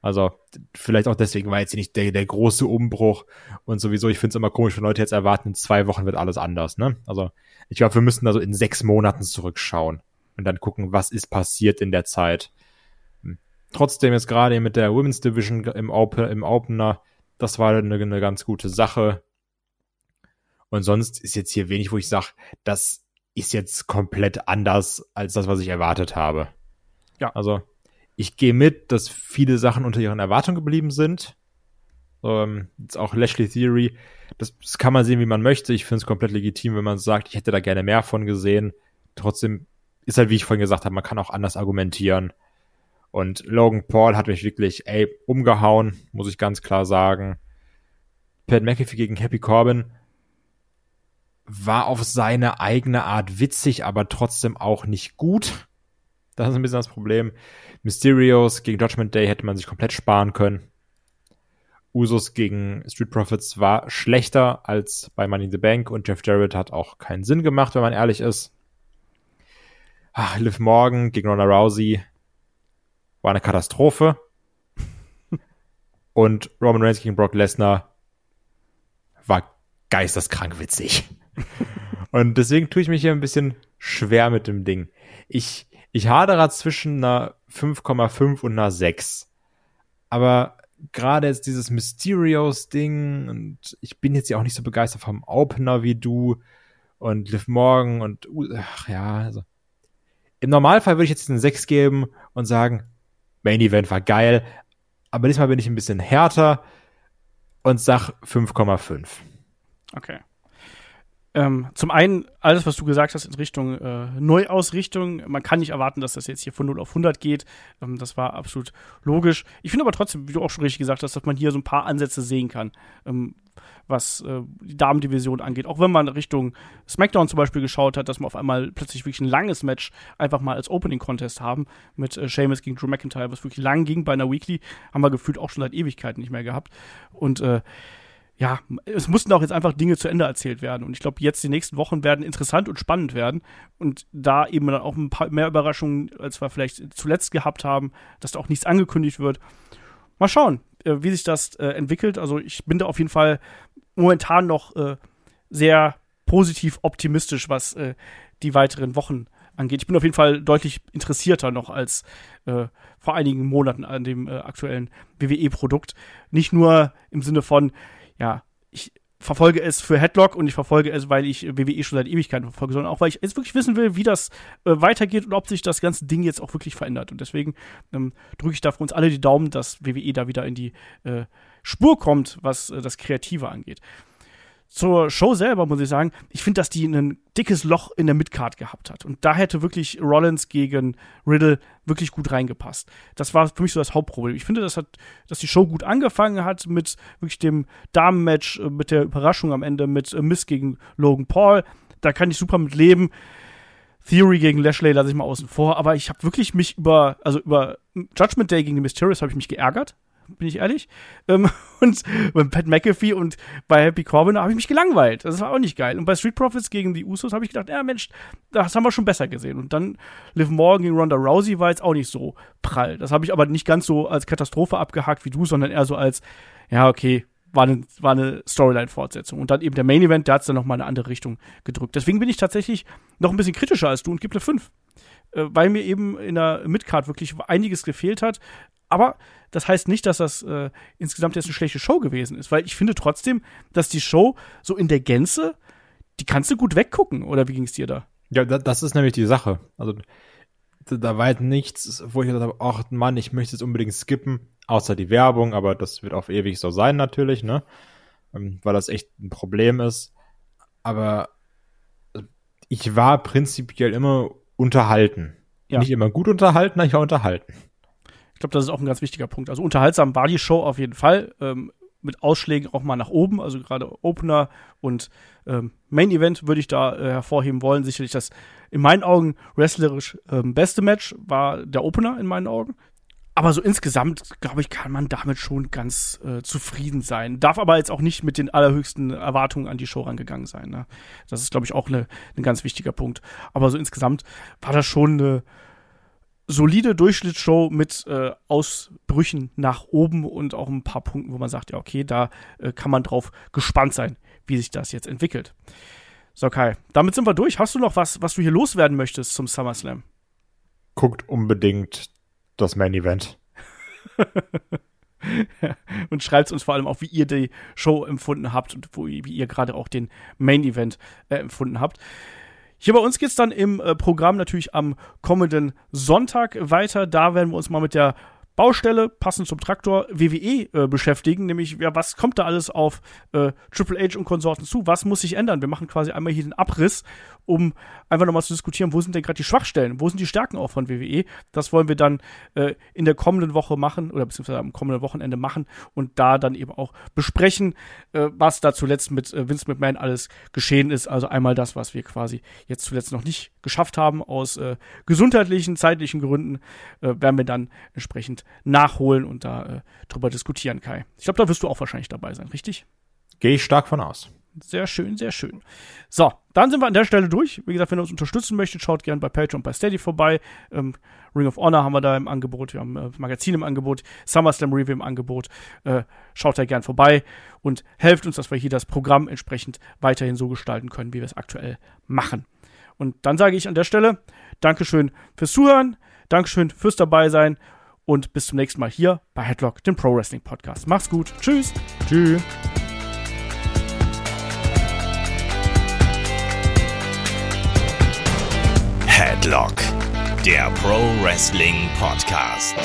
Also vielleicht auch deswegen war jetzt nicht der, der große Umbruch und sowieso, ich finde es immer komisch, wenn Leute jetzt erwarten, in zwei Wochen wird alles anders. Ne? Also ich glaube, wir müssen also in sechs Monaten zurückschauen und dann gucken, was ist passiert in der Zeit. Hm. Trotzdem jetzt gerade mit der Women's Division im, Open, im Opener, das war eine, eine ganz gute Sache. Und sonst ist jetzt hier wenig, wo ich sage, das ist jetzt komplett anders als das, was ich erwartet habe. Ja. Also ich gehe mit, dass viele Sachen unter ihren Erwartungen geblieben sind. Ähm, jetzt auch Lashley Theory, das, das kann man sehen, wie man möchte. Ich finde es komplett legitim, wenn man sagt, ich hätte da gerne mehr von gesehen. Trotzdem ist halt, wie ich vorhin gesagt habe, man kann auch anders argumentieren. Und Logan Paul hat mich wirklich, ey, umgehauen, muss ich ganz klar sagen. Pat McAfee gegen Happy Corbin war auf seine eigene Art witzig, aber trotzdem auch nicht gut. Das ist ein bisschen das Problem. Mysterios gegen Judgment Day hätte man sich komplett sparen können. Usos gegen Street Profits war schlechter als bei Money in the Bank und Jeff Jarrett hat auch keinen Sinn gemacht, wenn man ehrlich ist. Ach, Liv Morgan gegen Ronda Rousey war eine Katastrophe. Und Roman Reigns gegen Brock Lesnar war geisteskrank witzig. Und deswegen tue ich mich hier ein bisschen schwer mit dem Ding. Ich, ich hadere zwischen einer 5,5 und einer 6. Aber gerade jetzt dieses Mysterios-Ding und ich bin jetzt ja auch nicht so begeistert vom Opener wie du und Liv Morgan und ach ja, also im Normalfall würde ich jetzt eine 6 geben und sagen, Main Event war geil, aber diesmal bin ich ein bisschen härter und sag 5,5. Okay. Ähm, zum einen, alles, was du gesagt hast in Richtung äh, Neuausrichtung. Man kann nicht erwarten, dass das jetzt hier von 0 auf 100 geht. Ähm, das war absolut logisch. Ich finde aber trotzdem, wie du auch schon richtig gesagt hast, dass man hier so ein paar Ansätze sehen kann. Ähm, was äh, die Damendivision angeht. Auch wenn man Richtung SmackDown zum Beispiel geschaut hat, dass wir auf einmal plötzlich wirklich ein langes Match einfach mal als Opening-Contest haben mit äh, Sheamus gegen Drew McIntyre, was wirklich lang ging bei einer Weekly, haben wir gefühlt auch schon seit Ewigkeiten nicht mehr gehabt. Und äh, ja, es mussten auch jetzt einfach Dinge zu Ende erzählt werden. Und ich glaube, jetzt die nächsten Wochen werden interessant und spannend werden. Und da eben dann auch ein paar mehr Überraschungen, als wir vielleicht zuletzt gehabt haben, dass da auch nichts angekündigt wird. Mal schauen, äh, wie sich das äh, entwickelt. Also ich bin da auf jeden Fall momentan noch äh, sehr positiv optimistisch, was die weiteren Wochen angeht. Ich bin auf jeden Fall deutlich interessierter noch als äh, vor einigen Monaten an dem äh, aktuellen WWE-Produkt. Nicht nur im Sinne von, ja, ich verfolge es für Headlock und ich verfolge es, weil ich WWE schon seit Ewigkeiten verfolge, sondern auch, weil ich jetzt wirklich wissen will, wie das äh, weitergeht und ob sich das ganze Ding jetzt auch wirklich verändert. Und deswegen ähm, drücke ich da für uns alle die Daumen, dass WWE da wieder in die äh, Spur kommt, was äh, das Kreative angeht zur Show selber muss ich sagen, ich finde, dass die ein dickes Loch in der Midcard gehabt hat. Und da hätte wirklich Rollins gegen Riddle wirklich gut reingepasst. Das war für mich so das Hauptproblem. Ich finde, das hat, dass die Show gut angefangen hat mit wirklich dem Damenmatch, äh, mit der Überraschung am Ende mit äh, Miss gegen Logan Paul. Da kann ich super mit leben. Theory gegen Lashley lasse ich mal außen vor, aber ich habe wirklich mich über, also über Judgment Day gegen die Mysterious habe ich mich geärgert, bin ich ehrlich. Ähm, und bei Pat McAfee und bei Happy Corbin habe ich mich gelangweilt. Das war auch nicht geil. Und bei Street Profits gegen die Usos habe ich gedacht, ja Mensch, das haben wir schon besser gesehen. Und dann Liv Morgan gegen Ronda Rousey war jetzt auch nicht so prall. Das habe ich aber nicht ganz so als Katastrophe abgehakt wie du, sondern eher so als, ja, okay, war eine, war eine Storyline-Fortsetzung. Und dann eben der Main Event, der hat es dann nochmal in eine andere Richtung gedrückt. Deswegen bin ich tatsächlich noch ein bisschen kritischer als du und gebe eine 5 äh, weil mir eben in der Midcard wirklich einiges gefehlt hat. Aber das heißt nicht, dass das äh, insgesamt jetzt eine schlechte Show gewesen ist, weil ich finde trotzdem, dass die Show so in der Gänze, die kannst du gut weggucken, oder wie ging es dir da? Ja, das ist nämlich die Sache. Also da war halt nichts, wo ich gesagt habe, ach Mann, ich möchte es unbedingt skippen, außer die Werbung, aber das wird auf ewig so sein natürlich, ne? Ähm, weil das echt ein Problem ist. Aber äh, ich war prinzipiell immer unterhalten. Ja. Nicht immer gut unterhalten, aber unterhalten. Ich glaube, das ist auch ein ganz wichtiger Punkt. Also unterhaltsam war die Show auf jeden Fall. Ähm, mit Ausschlägen auch mal nach oben, also gerade Opener und ähm, Main Event würde ich da äh, hervorheben wollen. Sicherlich das in meinen Augen wrestlerisch ähm, beste Match war der Opener in meinen Augen. Aber so insgesamt, glaube ich, kann man damit schon ganz äh, zufrieden sein. Darf aber jetzt auch nicht mit den allerhöchsten Erwartungen an die Show rangegangen sein. Ne? Das ist, glaube ich, auch ein ne ganz wichtiger Punkt. Aber so insgesamt war das schon eine solide Durchschnittsshow mit äh, Ausbrüchen nach oben und auch ein paar Punkten, wo man sagt, ja, okay, da äh, kann man drauf gespannt sein, wie sich das jetzt entwickelt. So, Kai, damit sind wir durch. Hast du noch was, was du hier loswerden möchtest zum SummerSlam? Guckt unbedingt das Main Event. und schreibt uns vor allem auch, wie ihr die Show empfunden habt und wo, wie ihr gerade auch den Main Event äh, empfunden habt. Hier bei uns geht es dann im äh, Programm natürlich am kommenden Sonntag weiter. Da werden wir uns mal mit der Baustelle, passend zum Traktor, WWE äh, beschäftigen, nämlich ja, was kommt da alles auf äh, Triple H und Konsorten zu? Was muss sich ändern? Wir machen quasi einmal hier den Abriss um einfach nochmal zu diskutieren, wo sind denn gerade die Schwachstellen, wo sind die Stärken auch von WWE. Das wollen wir dann äh, in der kommenden Woche machen oder beziehungsweise am kommenden Wochenende machen und da dann eben auch besprechen, äh, was da zuletzt mit äh, Vince McMahon alles geschehen ist. Also einmal das, was wir quasi jetzt zuletzt noch nicht geschafft haben aus äh, gesundheitlichen, zeitlichen Gründen, äh, werden wir dann entsprechend nachholen und da äh, drüber diskutieren, Kai. Ich glaube, da wirst du auch wahrscheinlich dabei sein, richtig? Gehe ich stark von aus. Sehr schön, sehr schön. So, dann sind wir an der Stelle durch. Wie gesagt, wenn ihr uns unterstützen möchtet, schaut gerne bei Patreon und bei Steady vorbei. Ähm, Ring of Honor haben wir da im Angebot, wir haben äh, Magazin im Angebot, SummerSlam Review im Angebot. Äh, schaut da gerne vorbei und helft uns, dass wir hier das Programm entsprechend weiterhin so gestalten können, wie wir es aktuell machen. Und dann sage ich an der Stelle Dankeschön fürs Zuhören, Dankeschön fürs Dabeisein und bis zum nächsten Mal hier bei Headlock, dem Pro Wrestling Podcast. Macht's gut. Tschüss. Tschüss. Headlock, der Pro Wrestling Podcast.